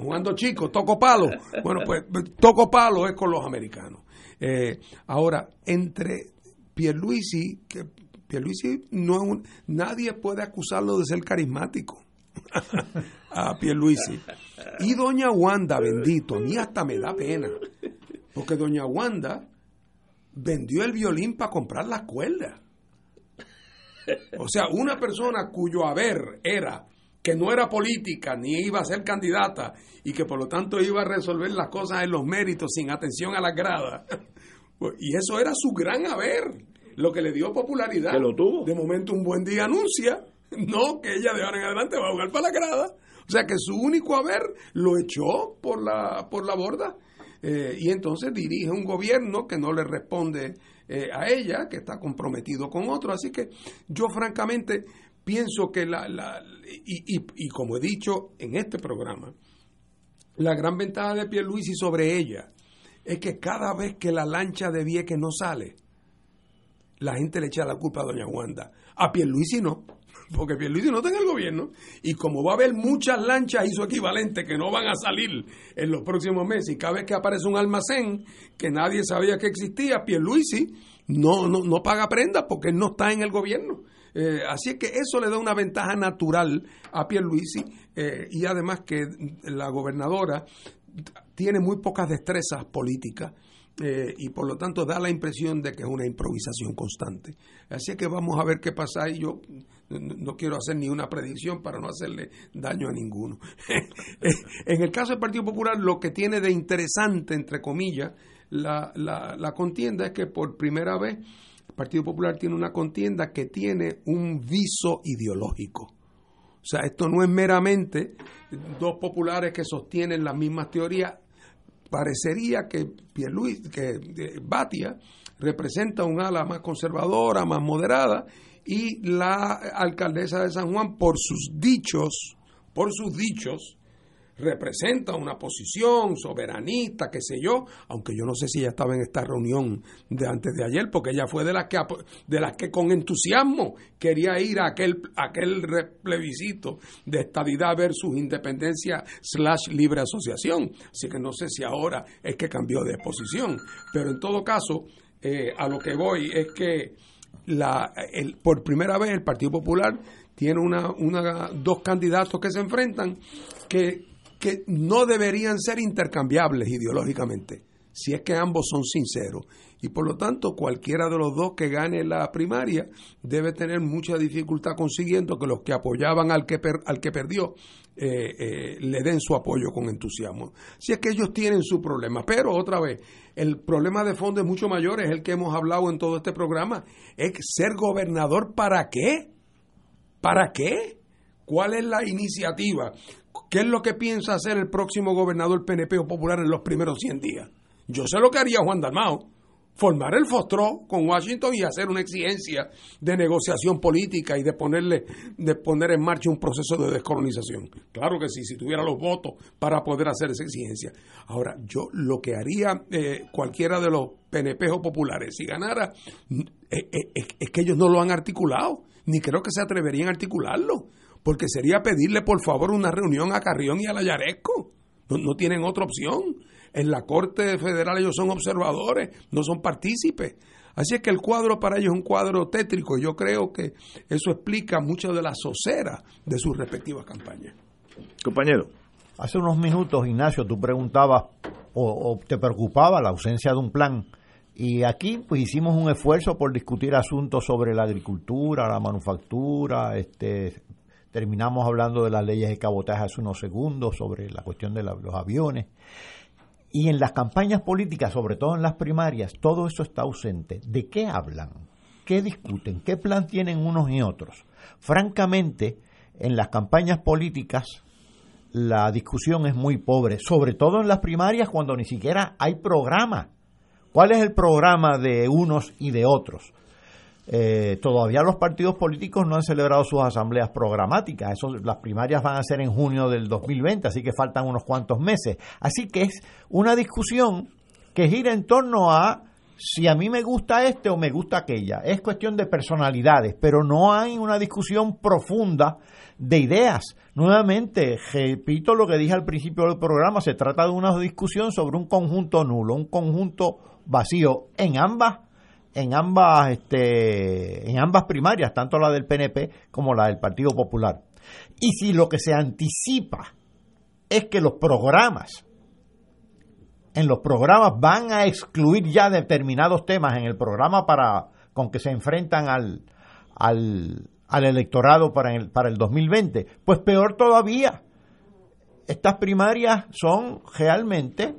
jugando chicos, toco palo. Bueno, pues toco palo es con los americanos. ahora, entre Pierluisi, que Pierluisi no nadie puede acusarlo de ser carismático a Pierluisi. Y doña Wanda, bendito, a mí hasta me da pena. Porque doña Wanda vendió el violín para comprar las cuerdas. O sea, una persona cuyo haber era que no era política ni iba a ser candidata y que por lo tanto iba a resolver las cosas en los méritos sin atención a las gradas. Y eso era su gran haber, lo que le dio popularidad. Que lo tuvo. De momento un buen día anuncia no, que ella de ahora en adelante va a jugar para la grada. O sea que su único haber lo echó por la, por la borda. Eh, y entonces dirige un gobierno que no le responde eh, a ella, que está comprometido con otro. Así que yo francamente pienso que la... la y, y, y como he dicho en este programa, la gran ventaja de Pierluisi sobre ella es que cada vez que la lancha de Vieques no sale, la gente le echa la culpa a doña Wanda. A Pierluisi no porque Pierluisi no está en el gobierno, y como va a haber muchas lanchas y su equivalente que no van a salir en los próximos meses, y cada vez que aparece un almacén que nadie sabía que existía, Pierluisi no, no, no paga prenda porque no está en el gobierno. Eh, así es que eso le da una ventaja natural a Pierluisi eh, y además que la gobernadora tiene muy pocas destrezas políticas eh, y por lo tanto da la impresión de que es una improvisación constante. Así que vamos a ver qué pasa y yo no quiero hacer ni una predicción para no hacerle daño a ninguno. en el caso del Partido Popular, lo que tiene de interesante, entre comillas, la, la, la contienda es que por primera vez el Partido Popular tiene una contienda que tiene un viso ideológico. O sea, esto no es meramente dos populares que sostienen las mismas teorías parecería que Pierluis, que eh, Batia representa un ala más conservadora, más moderada, y la alcaldesa de San Juan, por sus dichos, por sus dichos, representa una posición soberanista, qué sé yo, aunque yo no sé si ella estaba en esta reunión de antes de ayer, porque ella fue de las que de las que con entusiasmo quería ir a aquel, aquel plebiscito de estadidad versus independencia slash libre asociación. Así que no sé si ahora es que cambió de posición. Pero en todo caso, eh, a lo que voy es que la, el, por primera vez el Partido Popular tiene una, una, dos candidatos que se enfrentan que que no deberían ser intercambiables ideológicamente, si es que ambos son sinceros. Y por lo tanto, cualquiera de los dos que gane la primaria debe tener mucha dificultad consiguiendo que los que apoyaban al que, al que perdió eh, eh, le den su apoyo con entusiasmo. Si es que ellos tienen su problema. Pero otra vez, el problema de fondo es mucho mayor, es el que hemos hablado en todo este programa. Es ser gobernador para qué? ¿Para qué? ¿Cuál es la iniciativa? ¿Qué es lo que piensa hacer el próximo gobernador PNP o popular en los primeros 100 días? Yo sé lo que haría Juan Dalmao, formar el FOSTRO con Washington y hacer una exigencia de negociación política y de ponerle de poner en marcha un proceso de descolonización. Claro que sí, si tuviera los votos para poder hacer esa exigencia. Ahora, yo lo que haría eh, cualquiera de los PNP o populares si ganara eh, eh, es que ellos no lo han articulado, ni creo que se atreverían a articularlo porque sería pedirle por favor una reunión a Carrión y a la No, no tienen otra opción. En la Corte Federal ellos son observadores, no son partícipes. Así es que el cuadro para ellos es un cuadro tétrico y yo creo que eso explica mucho de la socera de sus respectivas campañas. Compañero. Hace unos minutos, Ignacio, tú preguntabas o, o, te preocupaba la ausencia de un plan. Y aquí pues hicimos un esfuerzo por discutir asuntos sobre la agricultura, la manufactura, este, terminamos hablando de las leyes de cabotaje hace unos segundos sobre la cuestión de los aviones. Y en las campañas políticas, sobre todo en las primarias, todo eso está ausente. ¿De qué hablan? ¿Qué discuten? ¿Qué plan tienen unos y otros? Francamente, en las campañas políticas la discusión es muy pobre, sobre todo en las primarias cuando ni siquiera hay programa. ¿Cuál es el programa de unos y de otros? Eh, todavía los partidos políticos no han celebrado sus asambleas programáticas. Eso, las primarias van a ser en junio del 2020, así que faltan unos cuantos meses. Así que es una discusión que gira en torno a si a mí me gusta este o me gusta aquella. Es cuestión de personalidades, pero no hay una discusión profunda de ideas. Nuevamente, repito lo que dije al principio del programa, se trata de una discusión sobre un conjunto nulo, un conjunto vacío en ambas en ambas, este, en ambas primarias, tanto la del PNP como la del Partido Popular. Y si lo que se anticipa es que los programas, en los programas van a excluir ya determinados temas en el programa para con que se enfrentan al, al, al electorado para el, para el 2020, pues peor todavía. Estas primarias son realmente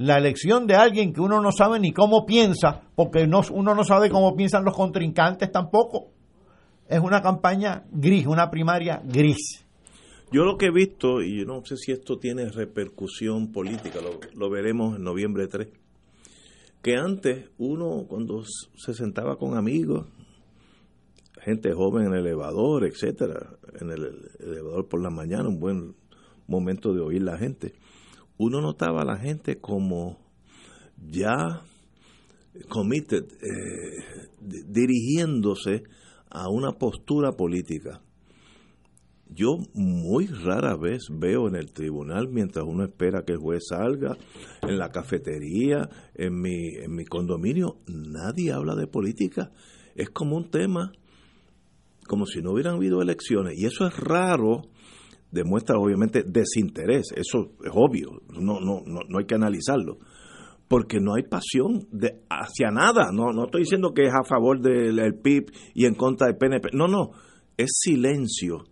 la elección de alguien que uno no sabe ni cómo piensa, porque no, uno no sabe cómo piensan los contrincantes tampoco. Es una campaña gris, una primaria gris. Yo lo que he visto, y yo no sé si esto tiene repercusión política, lo, veremos en noviembre 3, que antes uno cuando se sentaba con amigos, gente joven en el elevador, etcétera, en el elevador por la mañana, un buen momento de oír la gente uno notaba a la gente como ya committed, eh, dirigiéndose a una postura política. Yo muy rara vez veo en el tribunal, mientras uno espera que el juez salga, en la cafetería, en mi, en mi condominio, nadie habla de política. Es como un tema, como si no hubieran habido elecciones. Y eso es raro demuestra obviamente desinterés, eso es obvio, no, no, no, no hay que analizarlo, porque no hay pasión de, hacia nada, no, no estoy diciendo que es a favor del PIB y en contra del PNP, no, no, es silencio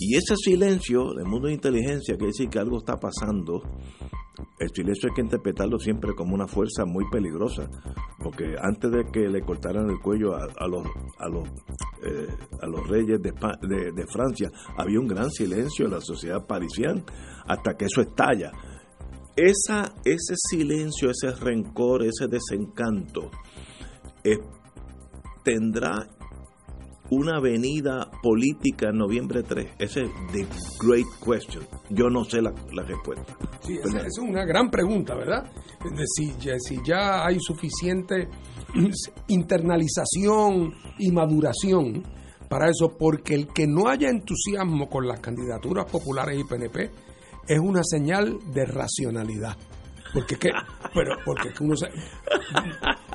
y ese silencio del mundo de inteligencia quiere decir que algo está pasando. El silencio hay que interpretarlo siempre como una fuerza muy peligrosa, porque antes de que le cortaran el cuello a, los a los eh, a los reyes de, de, Francia había un gran silencio en la sociedad parisiana hasta que eso estalla. Esa, ese silencio, ese rencor, ese desencanto eh, tendrá una avenida política en noviembre 3? Esa es the great question. Yo no sé la, respuesta. Sí, es una gran pregunta, ¿verdad? De si, si ya hay suficiente internalización y maduración para eso, porque el que no haya entusiasmo con las candidaturas populares y PNP es una señal de racionalidad. Porque que, pero porque uno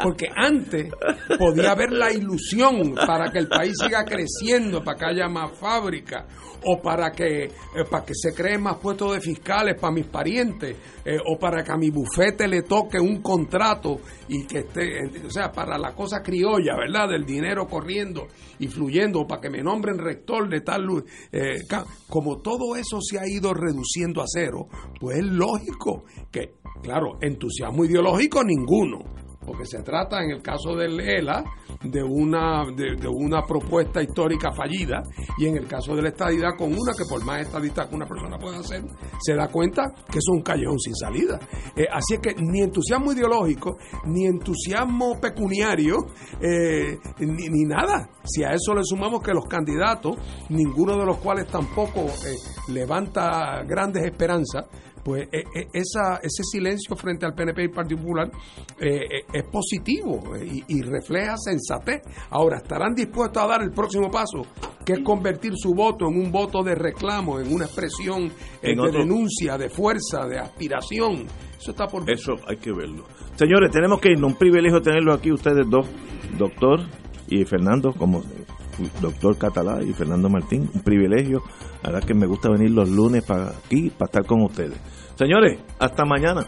porque antes podía haber la ilusión para que el país siga creciendo, para que haya más fábricas o para que eh, para que se creen más puestos de fiscales para mis parientes eh, o para que a mi bufete le toque un contrato y que esté, o sea, para la cosa criolla, ¿verdad? Del dinero corriendo y fluyendo, para que me nombren rector de tal eh, como todo eso se ha ido reduciendo a cero, pues es lógico que Claro, entusiasmo ideológico ninguno, porque se trata en el caso del ELA de una, de, una propuesta histórica fallida y en el caso de la estadidad con una que por más estadista que una persona pueda hacer, se da cuenta que es un callejón sin salida. Eh, así es que ni entusiasmo ideológico, ni entusiasmo pecuniario, eh, ni, nada. Si a eso le sumamos que los candidatos, ninguno de los cuales tampoco eh, levanta grandes esperanzas, pues e, e, esa, ese silencio frente al PNP y Partido Popular eh, eh, es positivo eh, y, refleja sensatez. Ahora, ¿estarán dispuestos a dar el próximo paso, que es convertir su voto en un voto de reclamo, en una expresión de denuncia, de fuerza, de aspiración? Eso está por Eso hay que verlo. Señores, tenemos que irnos. Un privilegio tenerlo aquí ustedes dos, doctor y Fernando, como doctor Catalá y Fernando Martín. Un privilegio. La verdad que me gusta venir los lunes para aquí, para estar con ustedes. Señores, hasta mañana.